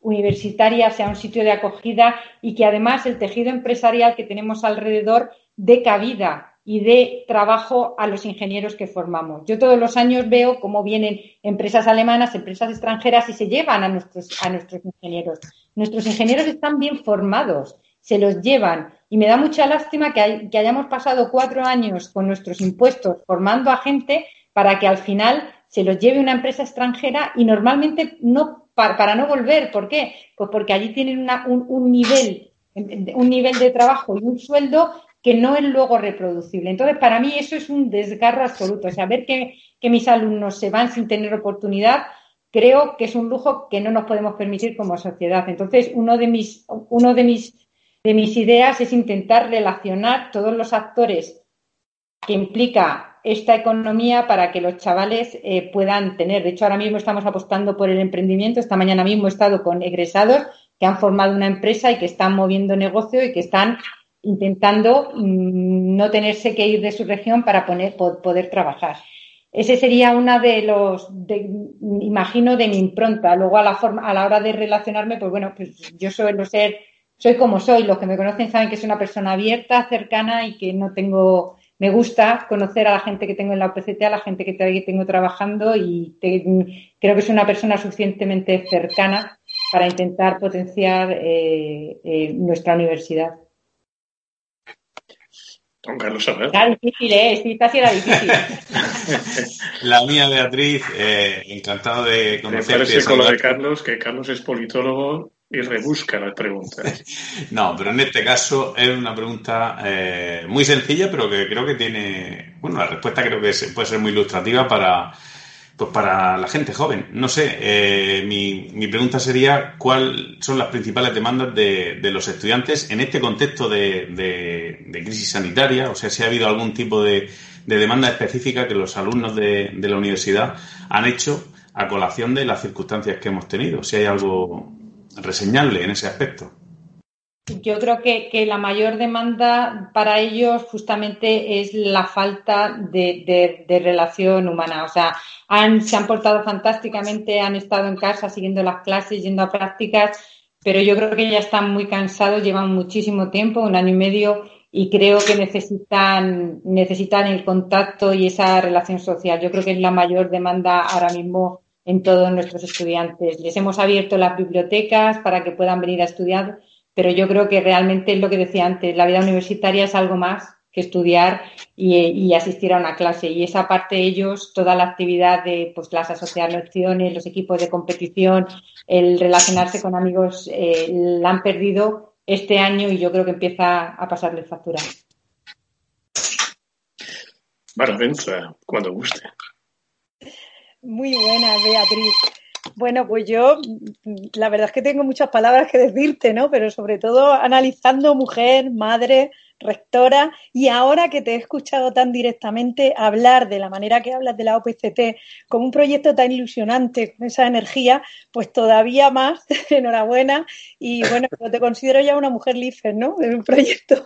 universitaria, sea un sitio de acogida y que además el tejido empresarial que tenemos alrededor dé cabida y dé trabajo a los ingenieros que formamos. Yo todos los años veo cómo vienen empresas alemanas, empresas extranjeras y se llevan a nuestros, a nuestros ingenieros. Nuestros ingenieros están bien formados, se los llevan y me da mucha lástima que, hay- que hayamos pasado cuatro años con nuestros impuestos formando a gente para que al final se los lleve una empresa extranjera y normalmente no para, no volver. ¿Por qué? Pues porque allí tienen un, nivel, un nivel de trabajo y un sueldo que no es luego reproducible. Entonces, para mí eso es un desgarro absoluto. O sea, ver que, que mis alumnos se van sin tener oportunidad, creo que es un lujo que no nos podemos permitir como sociedad. Entonces, uno de mis, uno de mis, de mis ideas es intentar relacionar todos los actores que implica esta economía para que los chavales eh, puedan tener. De hecho, ahora mismo estamos apostando por el emprendimiento. Esta mañana mismo he estado con egresados que han formado una empresa y que están moviendo negocio y que están intentando mm, no tenerse que ir de su región para poder trabajar. Ese sería una de los, imagino, de mi impronta. Luego, a la, forma, a la hora de relacionarme, pues bueno, pues yo suelo ser, soy como soy. Los que me conocen saben que soy una persona abierta, cercana y que no tengo, me gusta conocer a la gente que tengo en la OPCT, a la gente que tengo trabajando y creo que soy una persona suficientemente cercana para intentar potenciar eh, eh, nuestra universidad.
Don Carlos Herrera.
Era difícil, ¿eh? Esta sí era difícil.
la mía, Beatriz, eh, encantado de conocerte.
Me parece con lo de Carlos, que Carlos es politólogo y rebusca las preguntas.
no, pero en este caso es una pregunta eh, muy sencilla, pero que creo que tiene, bueno, la respuesta creo que puede ser muy ilustrativa para, pues para la gente joven. No sé, eh, mi, mi, pregunta sería cuáles son las principales demandas de, de, los estudiantes en este contexto de, de, crisis sanitaria, o sea, si ha habido algún tipo de, demanda específica que los alumnos de, la universidad han hecho a colación de las circunstancias que hemos tenido, si hay algo reseñable en ese aspecto.
Yo creo que, que, la mayor demanda para ellos justamente es la falta de, de, relación humana. O sea, han, se han portado fantásticamente, han estado en casa siguiendo las clases, yendo a prácticas, pero yo creo que ya están muy cansados, llevan muchísimo tiempo, un año y medio, y creo que necesitan, necesitan el contacto y esa relación social. Yo creo que es la mayor demanda ahora mismo en todos nuestros estudiantes. Les hemos abierto las bibliotecas para que puedan venir a estudiar pero yo creo que realmente es lo que decía antes, la vida universitaria es algo más que estudiar y, asistir a una clase. Y esa parte ellos, toda la actividad de pues, las asociaciones, los equipos de competición, el relacionarse con amigos, eh, la han perdido este año y yo creo que empieza a pasarle factura.
Maravillosa, cuando guste.
Muy buena, Beatriz. Bueno, pues yo la verdad es que tengo muchas palabras que decirte, ¿no? Pero sobre todo analizando mujer, madre, rectora, y ahora que te he escuchado tan directamente hablar de la manera que hablas de la OPCT como un proyecto tan ilusionante, con esa energía, pues todavía más, enhorabuena, y bueno, te considero ya una mujer líder, ¿no? En un proyecto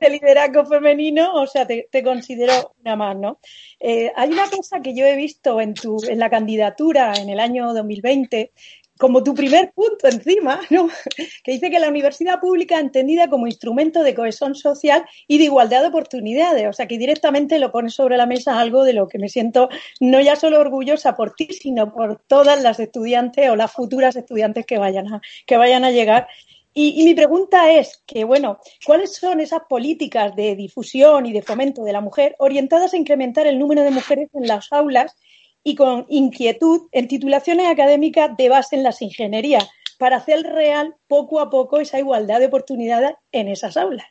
de liderazgo femenino, o sea, te, considero una más, ¿no? Eh, hay una cosa que yo he visto en, tu, en la candidatura en el año 2020 como tu primer punto encima, ¿no? que dice que la universidad pública entendida como instrumento de cohesión social y de igualdad de oportunidades, o sea que directamente lo pones sobre la mesa algo de lo que me siento no ya solo orgullosa por ti, sino por todas las estudiantes o las futuras estudiantes que vayan a, que vayan a llegar. Y, y mi pregunta es que, bueno, ¿cuáles son esas políticas de difusión y de fomento de la mujer orientadas a incrementar el número de mujeres en las aulas y con inquietud en titulaciones académicas de base en las ingenierías para hacer real poco a poco esa igualdad de oportunidades en esas aulas.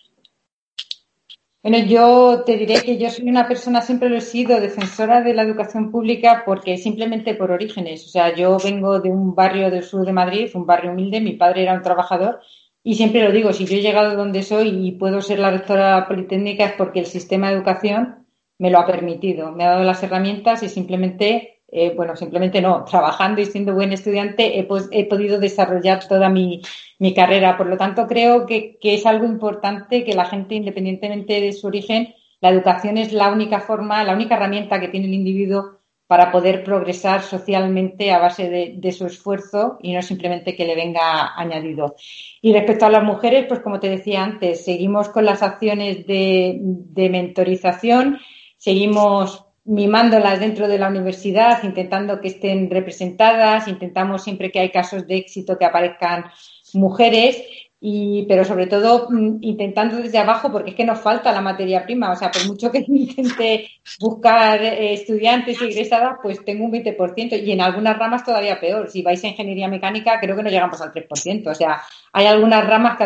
Bueno, yo te diré que yo soy una persona, siempre lo he sido, defensora de la educación pública porque simplemente por orígenes. O sea, yo vengo de un barrio del sur de Madrid, un barrio humilde, mi padre era un trabajador y siempre lo digo, si yo he llegado donde soy y puedo ser la rectora politécnica es porque el sistema de educación me lo ha permitido, me ha dado las herramientas y simplemente, eh, bueno, simplemente no, trabajando y siendo buen estudiante he, he podido desarrollar toda mi, mi, carrera. Por lo tanto, creo que, que es algo importante que la gente, independientemente de su origen, la educación es la única forma, la única herramienta que tiene el individuo para poder progresar socialmente a base de, de, su esfuerzo y no simplemente que le venga añadido. Y respecto a las mujeres, pues como te decía antes, seguimos con las acciones de, de mentorización seguimos mimándolas dentro de la universidad, intentando que estén representadas, intentamos siempre que hay casos de éxito que aparezcan mujeres y, pero sobre todo mm, intentando desde abajo, porque es que nos falta la materia prima. O sea, por mucho que intente buscar eh, estudiantes egresadas, pues tengo un 20%. Y en algunas ramas todavía peor. Si vais a ingeniería mecánica, creo que no llegamos al 3%. O sea, hay algunas ramas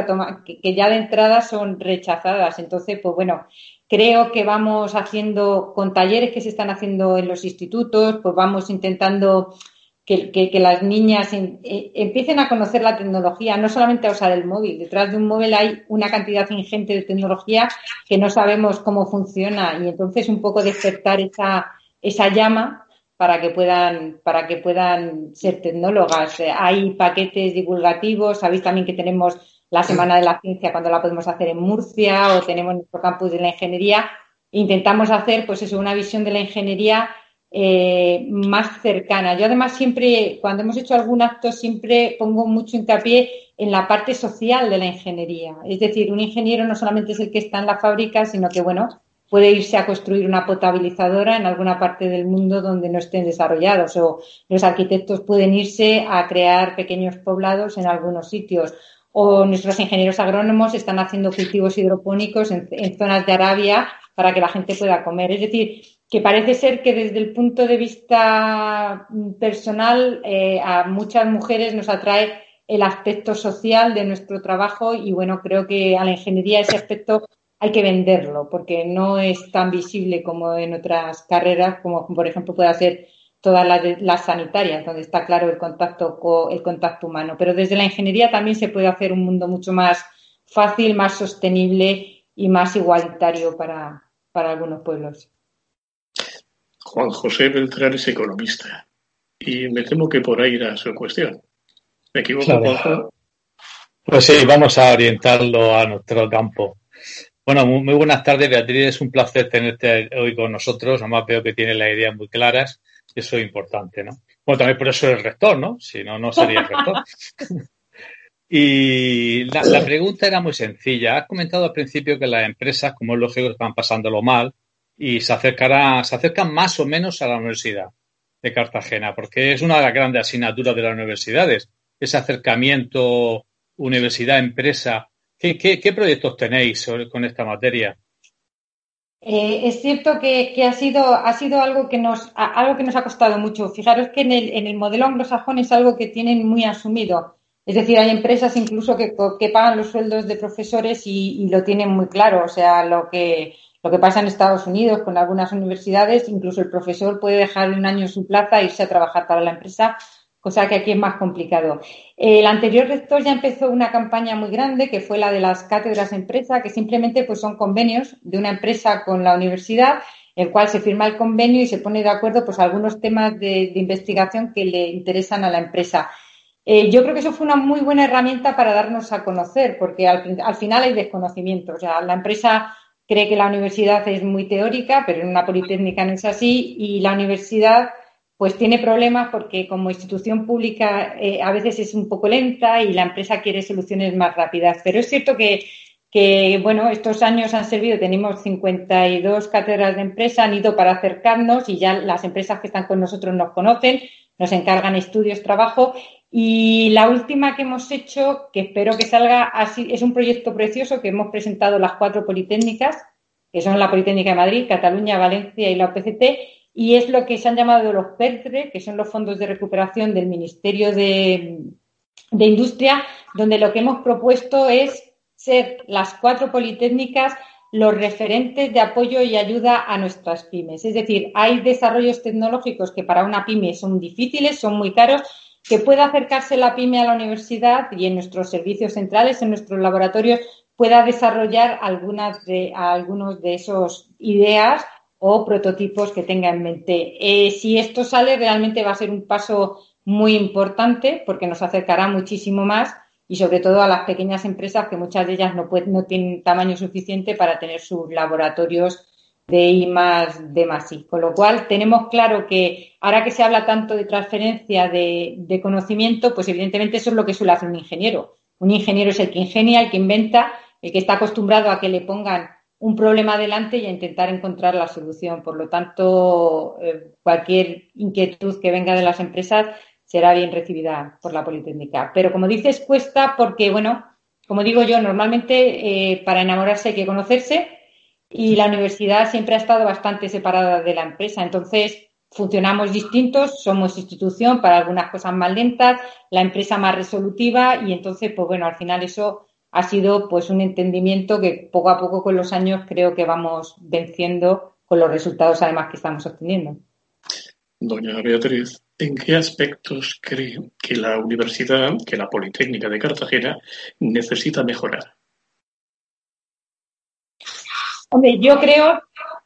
que, que ya de entrada son rechazadas. Entonces, pues bueno, creo que vamos haciendo con talleres que se están haciendo en los institutos, pues vamos intentando que, las niñas eh, empiecen a conocer la tecnología, no solamente a usar el móvil. Detrás de un móvil hay una cantidad ingente de tecnología que no sabemos cómo funciona y entonces un poco despertar esa, esa llama para que puedan para que puedan ser tecnólogas. Hay paquetes divulgativos, sabéis también que tenemos la Semana de la Ciencia cuando la podemos hacer en Murcia o tenemos nuestro campus de la ingeniería. Intentamos hacer pues eso, una visión de la ingeniería eh, más cercana. Yo además siempre, cuando hemos hecho algún acto, siempre pongo mucho hincapié en la parte social de la ingeniería. Es decir, un ingeniero no solamente es el que está en la fábrica, sino que, bueno, puede irse a construir una potabilizadora en alguna parte del mundo donde no estén desarrollados o los arquitectos pueden irse a crear pequeños poblados en algunos sitios o nuestros ingenieros agrónomos están haciendo cultivos hidropónicos en, en zonas de Arabia para que la gente pueda comer. Es decir, que parece ser que desde el punto de vista personal eh, a muchas mujeres nos atrae el aspecto social de nuestro trabajo y bueno, creo que a la ingeniería ese aspecto hay que venderlo porque no es tan visible como en otras carreras, como por ejemplo puede ser todas las, sanitarias, donde está claro el contacto, el contacto humano. Pero desde la ingeniería también se puede hacer un mundo mucho más fácil, más sostenible y más igualitario para algunos pueblos.
Juan José Beltrán es economista y me temo que por ahí irá su cuestión. ¿Me equivoco,
Pues sí, vamos a orientarlo a nuestro campo. Bueno, muy, buenas tardes, Beatriz. Es un placer tenerte hoy con nosotros. Además, veo que tienes las ideas muy claras eso es importante, ¿no? Bueno, también por eso eres rector, ¿no? Si no, no sería rector. y la, la, pregunta era muy sencilla. Has comentado al principio que las empresas, como es lógico, están pasándolo mal y se acercará, se acercan más o menos a la Universidad de Cartagena, porque es una de las grandes asignaturas de las universidades, ese acercamiento universidad-empresa. ¿Qué, qué, proyectos tenéis con esta materia?
Eh, es cierto que, ha, sido, ha sido algo que, nos, algo que nos ha costado mucho. Fijaros que en el, en el modelo anglosajón es algo que tienen muy asumido. Es decir, hay empresas incluso que, que pagan los sueldos de profesores y, lo tienen muy claro. O sea, lo que, lo que pasa en Estados Unidos con algunas universidades, incluso el profesor puede dejar un año su plaza e irse a trabajar para la empresa, cosa que aquí es más complicado. El anterior rector ya empezó una campaña muy grande, que fue la de las cátedras empresa, que simplemente pues, son convenios de una empresa con la universidad, el cual se firma el convenio y se pone de acuerdo pues algunos temas de, investigación que le interesan a la empresa. Eh, yo creo que eso fue una muy buena herramienta para darnos a conocer, porque al, al final hay desconocimiento. O sea, la empresa cree que la universidad es muy teórica, pero en una politécnica no es así y la universidad pues tiene problemas porque como institución pública eh, a veces es un poco lenta y la empresa quiere soluciones más rápidas. Pero es cierto que, que bueno, estos años han servido, tenemos 52 cátedras de empresa, han ido para acercarnos y ya las empresas que están con nosotros nos conocen, nos encargan estudios, trabajo y la última que hemos hecho, que espero que salga así, es un proyecto precioso que hemos presentado las cuatro politécnicas, que son la Politécnica de Madrid, Cataluña, Valencia y la OPCT, y es lo que se han llamado los PERTRE, que son los fondos de recuperación del Ministerio de, de Industria, donde lo que hemos propuesto es ser las cuatro politécnicas los referentes de apoyo y ayuda a nuestras pymes. Es decir, hay desarrollos tecnológicos que para una pyme son difíciles, son muy caros, que pueda acercarse la pyme a la universidad y en nuestros servicios centrales, en nuestros laboratorios, pueda desarrollar algunas de, algunos de esos ideas o prototipos que tenga en mente. Eh, si esto sale, realmente va a ser un paso muy importante porque nos acercará muchísimo más y sobre todo a las pequeñas empresas que muchas de ellas no, pueden, no tienen tamaño suficiente para tener sus laboratorios de I más D más I. Con lo cual, tenemos claro que ahora que se habla tanto de transferencia de, conocimiento, pues evidentemente eso es lo que suele hacer un ingeniero. Un ingeniero es el que ingenia, el que inventa, el que está acostumbrado a que le pongan un problema adelante y a intentar encontrar la solución. Por lo tanto, eh, cualquier inquietud que venga de las empresas será bien recibida por la Politécnica. Pero como dices, cuesta porque, bueno, como digo yo, normalmente eh, para enamorarse hay que conocerse y la universidad siempre ha estado bastante separada de la empresa. Entonces, funcionamos distintos, somos institución para algunas cosas más lentas, la empresa más resolutiva y entonces, pues bueno, al final eso ha sido pues un entendimiento que poco a poco con los años creo que vamos venciendo con los resultados además que estamos obteniendo.
Doña Beatriz, ¿en qué aspectos cree que la universidad, que la Politécnica de Cartagena necesita mejorar?
Hombre, yo creo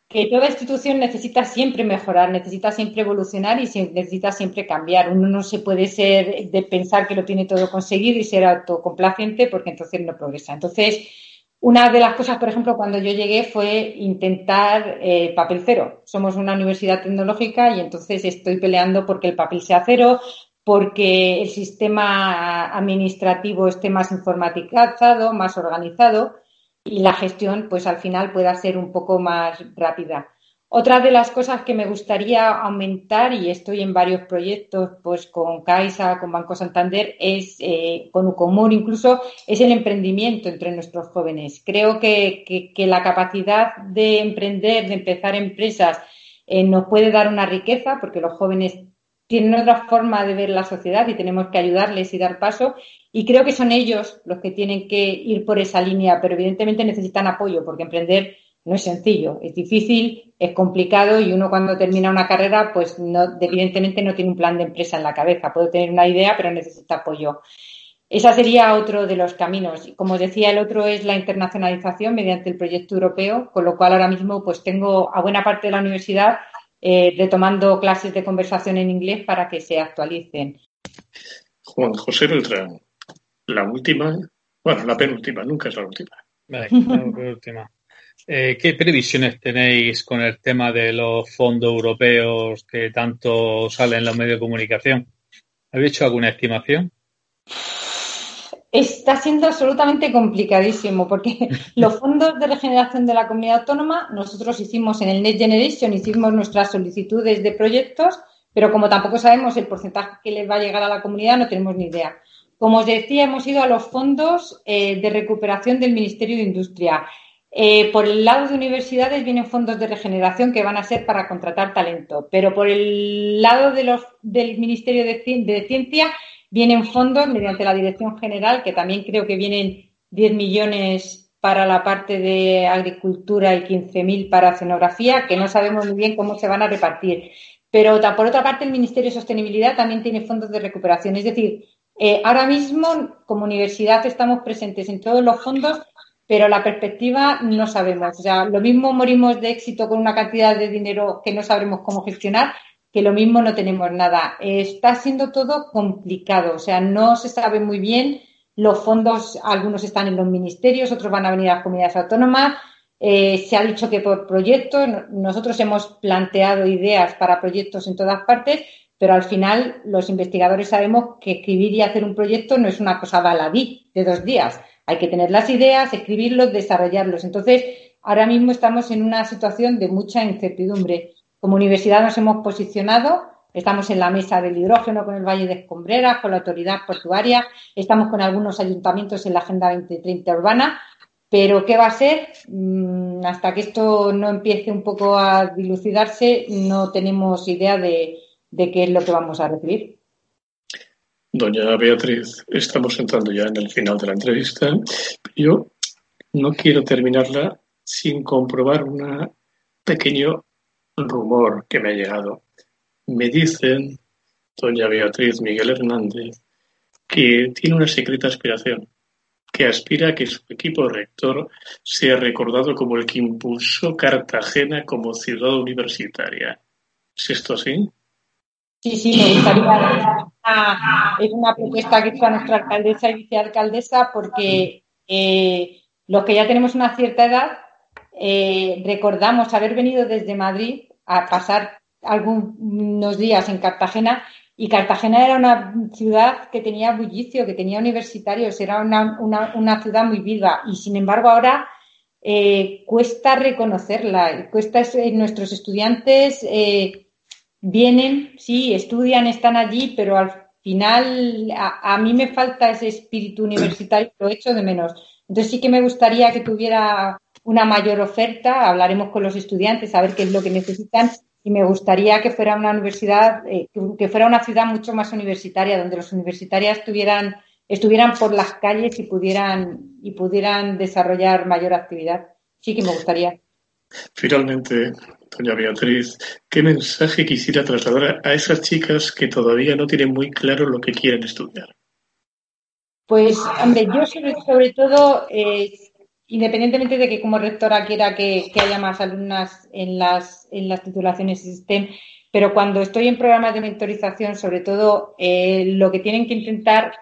que toda institución necesita siempre mejorar, necesita siempre evolucionar y necesita siempre cambiar. Uno no se puede ser de pensar que lo tiene todo conseguido y ser autocomplaciente porque entonces no progresa. Entonces, una de las cosas, por ejemplo, cuando yo llegué fue intentar eh, papel cero. Somos una universidad tecnológica y entonces estoy peleando porque el papel sea cero, porque el sistema administrativo esté más informatizado, más organizado y la gestión, pues al final pueda ser un poco más rápida. Otra de las cosas que me gustaría aumentar, y estoy en varios proyectos, pues con Caixa, con Banco Santander, es eh, con Ucomur incluso, es el emprendimiento entre nuestros jóvenes. Creo que, la capacidad de emprender, de empezar empresas, eh, nos puede dar una riqueza, porque los jóvenes tienen otra forma de ver la sociedad y tenemos que ayudarles y dar paso. Y creo que son ellos los que tienen que ir por esa línea, pero evidentemente necesitan apoyo, porque emprender no es sencillo, es difícil, es complicado y uno cuando termina una carrera, pues no, evidentemente no tiene un plan de empresa en la cabeza, puede tener una idea, pero necesita apoyo. Ese sería otro de los caminos. Como decía, el otro es la internacionalización mediante el proyecto europeo, con lo cual ahora mismo pues tengo a buena parte de la universidad eh, retomando clases de conversación en inglés para que se actualicen.
Juan José Beltrán, la última, bueno, la penúltima, nunca es la última.
la penúltima. Eh, ¿Qué previsiones tenéis con el tema de los fondos europeos que tanto salen en los medios de comunicación? ¿Habéis hecho alguna estimación?
Está siendo absolutamente complicadísimo porque los fondos de regeneración de la comunidad autónoma, nosotros hicimos en el Next Generation, hicimos nuestras solicitudes de proyectos, pero como tampoco sabemos el porcentaje que les va a llegar a la comunidad, no tenemos ni idea. Como os decía, hemos ido a los fondos eh, de recuperación del Ministerio de Industria. Eh, por el lado de universidades vienen fondos de regeneración que van a ser para contratar talento, pero por el lado de los, del Ministerio de, Ciencia vienen fondos mediante la Dirección General, que también creo que vienen 10 millones para la parte de agricultura y 15.000 para escenografía, que no sabemos muy bien cómo se van a repartir. Pero por otra parte, el Ministerio de Sostenibilidad también tiene fondos de recuperación. Es decir, eh, ahora mismo, como universidad, estamos presentes en todos los fondos pero la perspectiva no sabemos. O sea, lo mismo morimos de éxito con una cantidad de dinero que no sabremos cómo gestionar, que lo mismo no tenemos nada. Está siendo todo complicado, o sea, no se sabe muy bien. Los fondos, algunos están en los ministerios, otros van a venir a las comunidades autónomas. Eh, se ha dicho que por proyectos, nosotros hemos planteado ideas para proyectos en todas partes, pero al final los investigadores sabemos que escribir y hacer un proyecto no es una cosa baladí de dos días hay que tener las ideas, escribirlos, desarrollarlos. Entonces, ahora mismo estamos en una situación de mucha incertidumbre. Como universidad nos hemos posicionado, estamos en la mesa del hidrógeno con el Valle de Escombreras, con la autoridad portuaria, estamos con algunos ayuntamientos en la Agenda 2030 urbana, pero ¿qué va a ser? Mm, hasta que esto no empiece un poco a dilucidarse, no tenemos idea de, de qué es lo que vamos a recibir.
Doña Beatriz, estamos entrando ya en el final de la entrevista. Yo no quiero terminarla sin comprobar un pequeño rumor que me ha llegado. Me dicen, doña Beatriz Miguel Hernández, que tiene una secreta aspiración, que aspira a que su equipo rector sea recordado como el que impulsó Cartagena como ciudad universitaria. ¿Es esto así?
Sí, sí, me gustaría. es una propuesta que hizo nuestra alcaldesa y vicealcaldesa porque eh, los que ya tenemos una cierta edad eh, recordamos haber venido desde Madrid a pasar algunos días en Cartagena. Y Cartagena era una ciudad que tenía bullicio, que tenía universitarios, era una, una, ciudad muy viva. Y sin embargo ahora eh, cuesta reconocerla, cuesta nuestros estudiantes vienen, sí, estudian, están allí, pero al final a, a, mí me falta ese espíritu universitario, lo echo de menos. Entonces sí que me gustaría que tuviera una mayor oferta, hablaremos con los estudiantes a ver qué es lo que necesitan y me gustaría que fuera una universidad, eh, que fuera una ciudad mucho más universitaria, donde los universitarios estuvieran, estuvieran por las calles y pudieran, y pudieran desarrollar mayor actividad. Sí que me gustaría.
Finalmente, doña Beatriz, ¿qué mensaje quisiera trasladar a esas chicas que todavía no tienen muy claro lo que quieren estudiar?
Pues, hombre, yo sobre, sobre todo eh, independientemente de que como rectora quiera que, haya más alumnas en las, en las titulaciones STEM, pero cuando estoy en programas de mentorización, sobre todo, eh, lo que tienen que intentar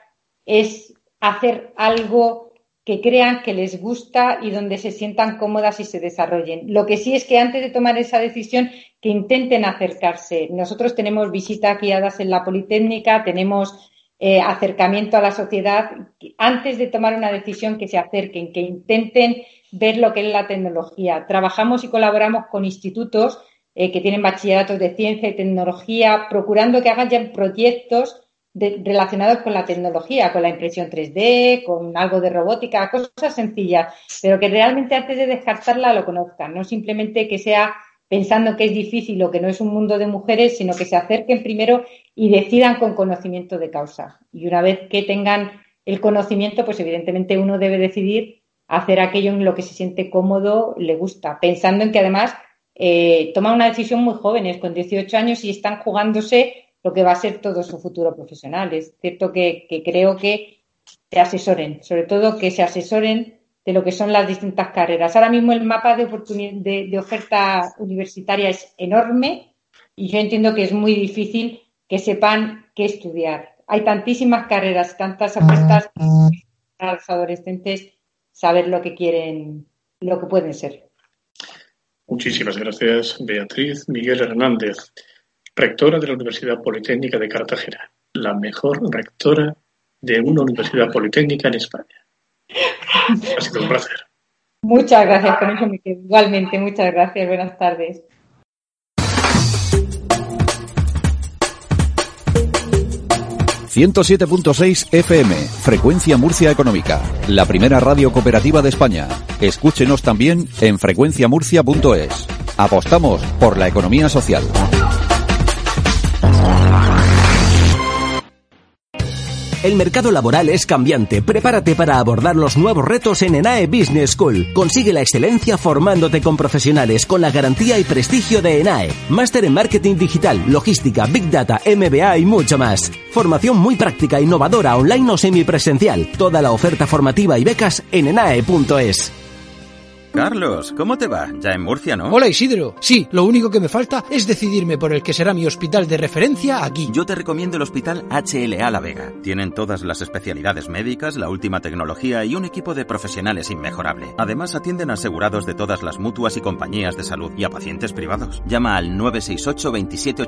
es hacer algo que crean que les gusta y donde se sientan cómodas y se desarrollen. Lo que sí es que antes de tomar esa decisión, que intenten acercarse. Nosotros tenemos visitas guiadas en la Politécnica, tenemos eh, acercamiento a la sociedad antes de tomar una decisión que se acerquen, que intenten ver lo que es la tecnología. Trabajamos y colaboramos con institutos eh, que tienen bachilleratos de ciencia y tecnología, procurando que hagan ya proyectos relacionados con la tecnología, con la impresión 3D, con algo de robótica, cosas sencillas, pero que realmente antes de descartarla lo conozcan, no simplemente que sea pensando que es difícil o que no es un mundo de mujeres, sino que se acerquen primero y decidan con conocimiento de causa. Y una vez que tengan el conocimiento, pues evidentemente uno debe decidir hacer aquello en lo que se siente cómodo, le gusta, pensando en que además eh, toman una decisión muy jóvenes, con 18 años, y están jugándose lo que va a ser todo su futuro profesional. Es cierto que, creo que se asesoren, sobre todo que se asesoren de lo que son las distintas carreras. Ahora mismo el mapa de, de, de oferta universitaria es enorme y yo entiendo que es muy difícil que sepan qué estudiar. Hay tantísimas carreras, tantas ofertas para los adolescentes saber lo que quieren, lo que pueden ser.
Muchísimas gracias, Beatriz Miguel Hernández, rectora de la Universidad Politécnica de Cartagena, la mejor rectora de una universidad politécnica en España. Ha sido un placer.
Muchas gracias, con eso Igualmente, muchas gracias. Buenas tardes.
107.6 FM, Frecuencia Murcia Económica, la primera radio cooperativa de España. Escúchenos también en frecuenciamurcia.es. Apostamos por la economía social.
El mercado laboral es cambiante. Prepárate para abordar los nuevos retos en ENAE Business School. Consigue la excelencia formándote con profesionales con la garantía y prestigio de ENAE. Máster en marketing digital, logística, big data, MBA y mucho más. Formación muy práctica, innovadora, online o semipresencial. Toda la oferta formativa y becas en enae.es.
Carlos, ¿cómo te va? Ya en Murcia, ¿no?
Hola Isidro. Sí, lo único que me falta es decidirme por el que será mi hospital de referencia aquí.
Yo te recomiendo el Hospital HLA La Vega. Tienen todas las especialidades médicas, la última tecnología y un equipo de profesionales inmejorable. Además atienden a asegurados de todas las mutuas y compañías de salud y a pacientes privados. Llama al 968 27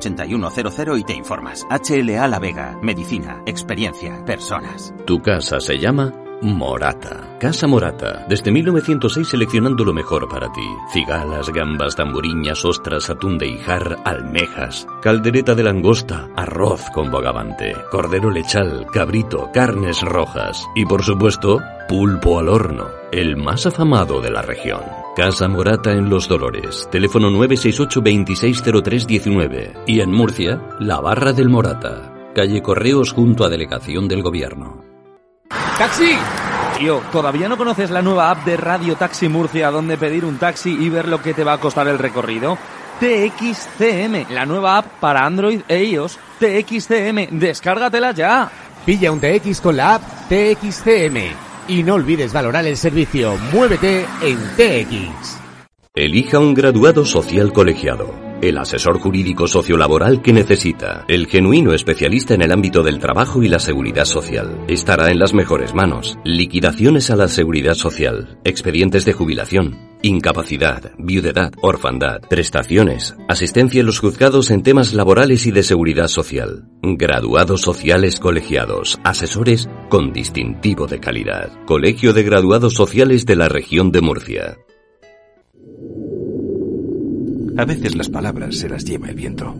y te informas. HLA La Vega. Medicina, experiencia, personas.
Tu casa se llama Morata. Casa Morata. Desde 1906 seleccionando lo mejor para ti. Cigalas, gambas, tamburiñas, ostras, atún de hijar, almejas, caldereta de langosta, arroz con bogavante, cordero lechal, cabrito, carnes rojas y por supuesto, pulpo al horno, el más afamado de la región. Casa Morata en Los Dolores. Teléfono 968 260319 y en Murcia, La Barra del Morata. Calle Correos junto a Delegación del Gobierno.
¡Taxi! Tío, ¿todavía no conoces la nueva app de Radio Taxi Murcia donde pedir un taxi y ver lo que te va a costar el recorrido? TXCM, la nueva app para Android e iOS. TXCM, descárgatela ya.
Pilla un TX con la app TXCM y no olvides valorar el servicio Muévete en TX.
Elija un graduado social colegiado el asesor jurídico sociolaboral que necesita, el genuino especialista en el ámbito del trabajo y la seguridad social. Estará en las mejores manos. Liquidaciones a la seguridad social, expedientes de jubilación, incapacidad, viudedad, orfandad, prestaciones, asistencia en los juzgados en temas laborales y de seguridad social, graduados sociales colegiados, asesores con distintivo de calidad. Colegio de Graduados Sociales de la región de Murcia.
A veces las palabras se las lleva el viento.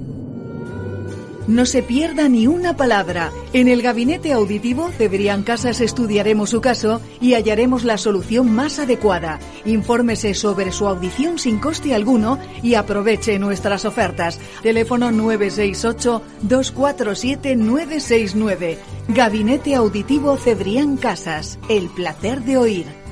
No se pierda ni una palabra. En el gabinete auditivo Cebrián Casas estudiaremos su caso y hallaremos la solución más adecuada. Infórmese sobre su audición sin coste alguno y aproveche nuestras ofertas. Teléfono 968-247-969. Gabinete auditivo Cebrián Casas. El placer de oír.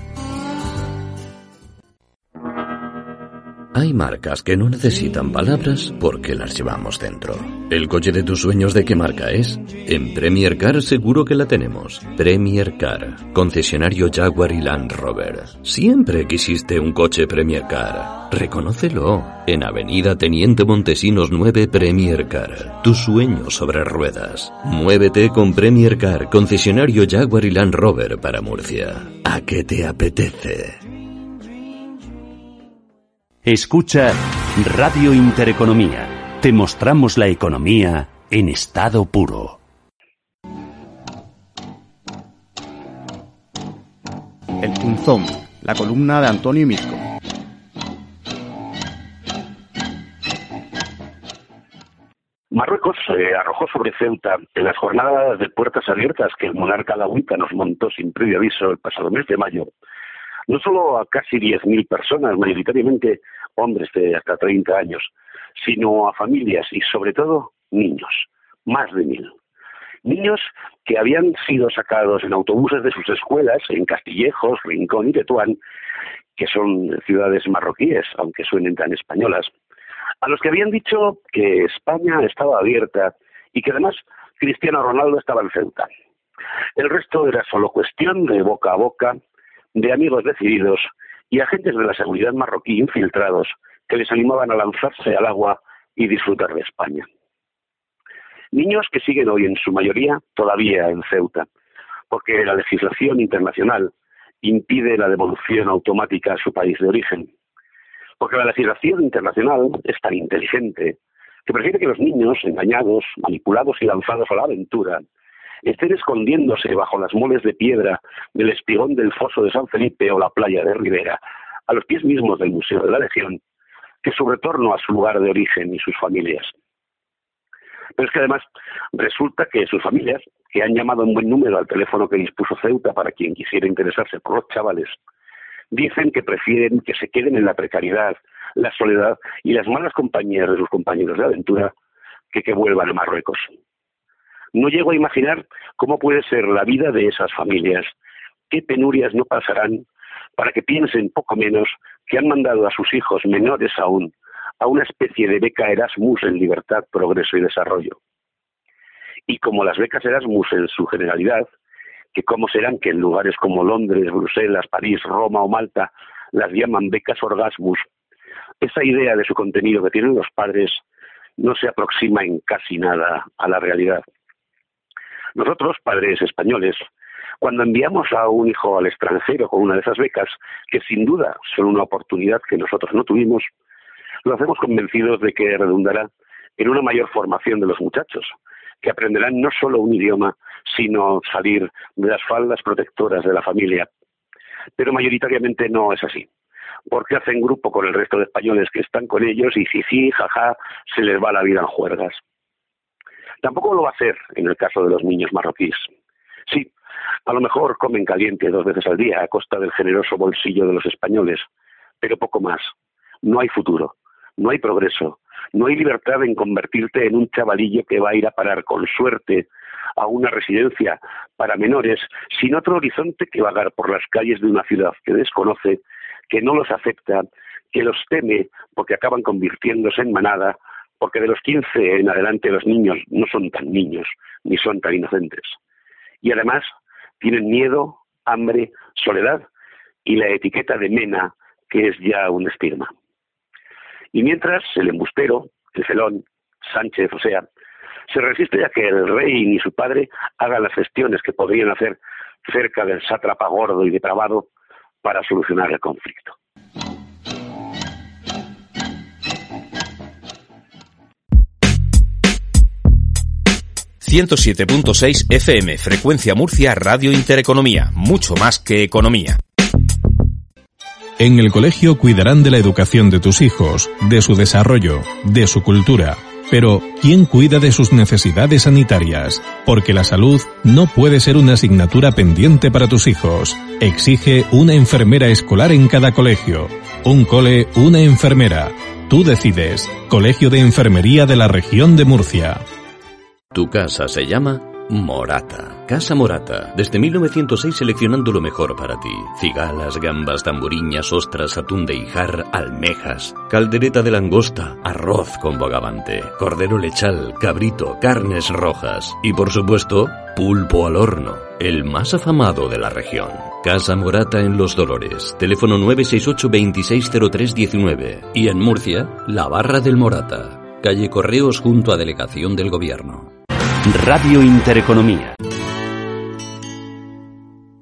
Hay marcas que no necesitan palabras porque las llevamos dentro. ¿El coche de tus sueños de qué marca es? En Premier Car seguro que la tenemos. Premier Car, concesionario Jaguar y Land Rover. Siempre quisiste un coche Premier Car. Reconócelo. En Avenida Teniente Montesinos 9 Premier Car. Tu sueño sobre ruedas. Muévete con Premier Car, concesionario Jaguar y Land Rover para Murcia. ¿A qué te apetece?
Escucha Radio Intereconomía. Te mostramos la economía en estado puro.
El Punzón, la columna de Antonio Mizco.
Marruecos se arrojó sobre Ceuta en las jornadas de puertas abiertas que el monarca Lagüita nos montó sin previo aviso el pasado mes de mayo. No solo a casi 10.000 personas, mayoritariamente hombres de hasta 30 años, sino a familias y sobre todo niños, más de mil. Niños que habían sido sacados en autobuses de sus escuelas en Castillejos, Rincón y Tetuán, que son ciudades marroquíes, aunque suenen tan españolas, a los que habían dicho que España estaba abierta y que además Cristiano Ronaldo estaba en Ceuta. El resto era solo cuestión de boca a boca, de amigos decididos y agentes de la seguridad marroquí infiltrados que les animaban a lanzarse al agua y disfrutar de España. Niños que siguen hoy en su mayoría todavía en Ceuta, porque la legislación internacional impide la devolución automática a su país de origen. Porque la legislación internacional es tan inteligente que prefiere que los niños, engañados, manipulados y lanzados a la aventura, estén escondiéndose bajo las moles de piedra del espigón del foso de San Felipe o la playa de Rivera, a los pies mismos del Museo de la Legión, que su retorno a su lugar de origen y sus familias. Pero es que además resulta que sus familias, que han llamado en buen número al teléfono que dispuso Ceuta para quien quisiera interesarse por los chavales, dicen que prefieren que se queden en la precariedad, la soledad y las malas compañías de sus compañeros de aventura que que vuelvan a Marruecos. No llego a imaginar cómo puede ser la vida de esas familias, qué penurias no pasarán para que piensen poco menos que han mandado a sus hijos menores aún a una especie de beca Erasmus en libertad, progreso y desarrollo. Y como las becas Erasmus en su generalidad, que cómo serán que en lugares como Londres, Bruselas, París, Roma o Malta las llaman becas Orgasmus, esa idea de su contenido que tienen los padres no se aproxima en casi nada a la realidad. Nosotros, padres españoles, cuando enviamos a un hijo al extranjero con una de esas becas, que sin duda son una oportunidad que nosotros no tuvimos, lo hacemos convencidos de que redundará en una mayor formación de los muchachos, que aprenderán no solo un idioma, sino salir de las faldas protectoras de la familia. Pero mayoritariamente no es así, porque hacen grupo con el resto de españoles que están con ellos y sí, jaja, se les va la vida en juergas. Tampoco lo va a hacer en el caso de los niños marroquíes. Sí, a lo mejor comen caliente dos veces al día a costa del generoso bolsillo de los españoles, pero poco más. No hay futuro, no hay progreso, no hay libertad en convertirte en un chavalillo que va a ir a parar con suerte a una residencia para menores sin otro horizonte que vagar por las calles de una ciudad que desconoce, que no los acepta, que los teme porque acaban convirtiéndose en manada porque de los 15 en adelante los niños no son tan niños ni son tan inocentes. Y además tienen miedo, hambre, soledad y la etiqueta de mena, que es ya un estigma. Y mientras el embustero, el felón, Sánchez, o sea, se resiste a que el rey ni su padre hagan las gestiones que podrían hacer cerca del sátrapa gordo y depravado para solucionar el conflicto.
107.6 FM, Frecuencia Murcia, Radio Intereconomía, mucho más que economía.
En el colegio cuidarán de la educación de tus hijos, de su desarrollo, de su cultura
Pero, ¿quién cuida de sus necesidades sanitarias? Porque la salud no puede ser una asignatura pendiente para tus hijos. Exige una enfermera escolar en cada colegio. Un cole, una enfermera. Tú decides. Colegio de Enfermería de la Región de Murcia.
Tu casa se llama Morata. Casa Morata. Desde 1906 seleccionando lo mejor para ti. Cigalas, gambas, tamburiñas, ostras, atún de hijar, almejas, caldereta de langosta, arroz con bogavante, cordero lechal, cabrito, carnes rojas y por supuesto, pulpo al horno, el más afamado de la región. Casa Morata en Los Dolores. Teléfono 968 260319 y en Murcia, La Barra del Morata. Calle Correos junto a Delegación del Gobierno.
Radio Intereconomía.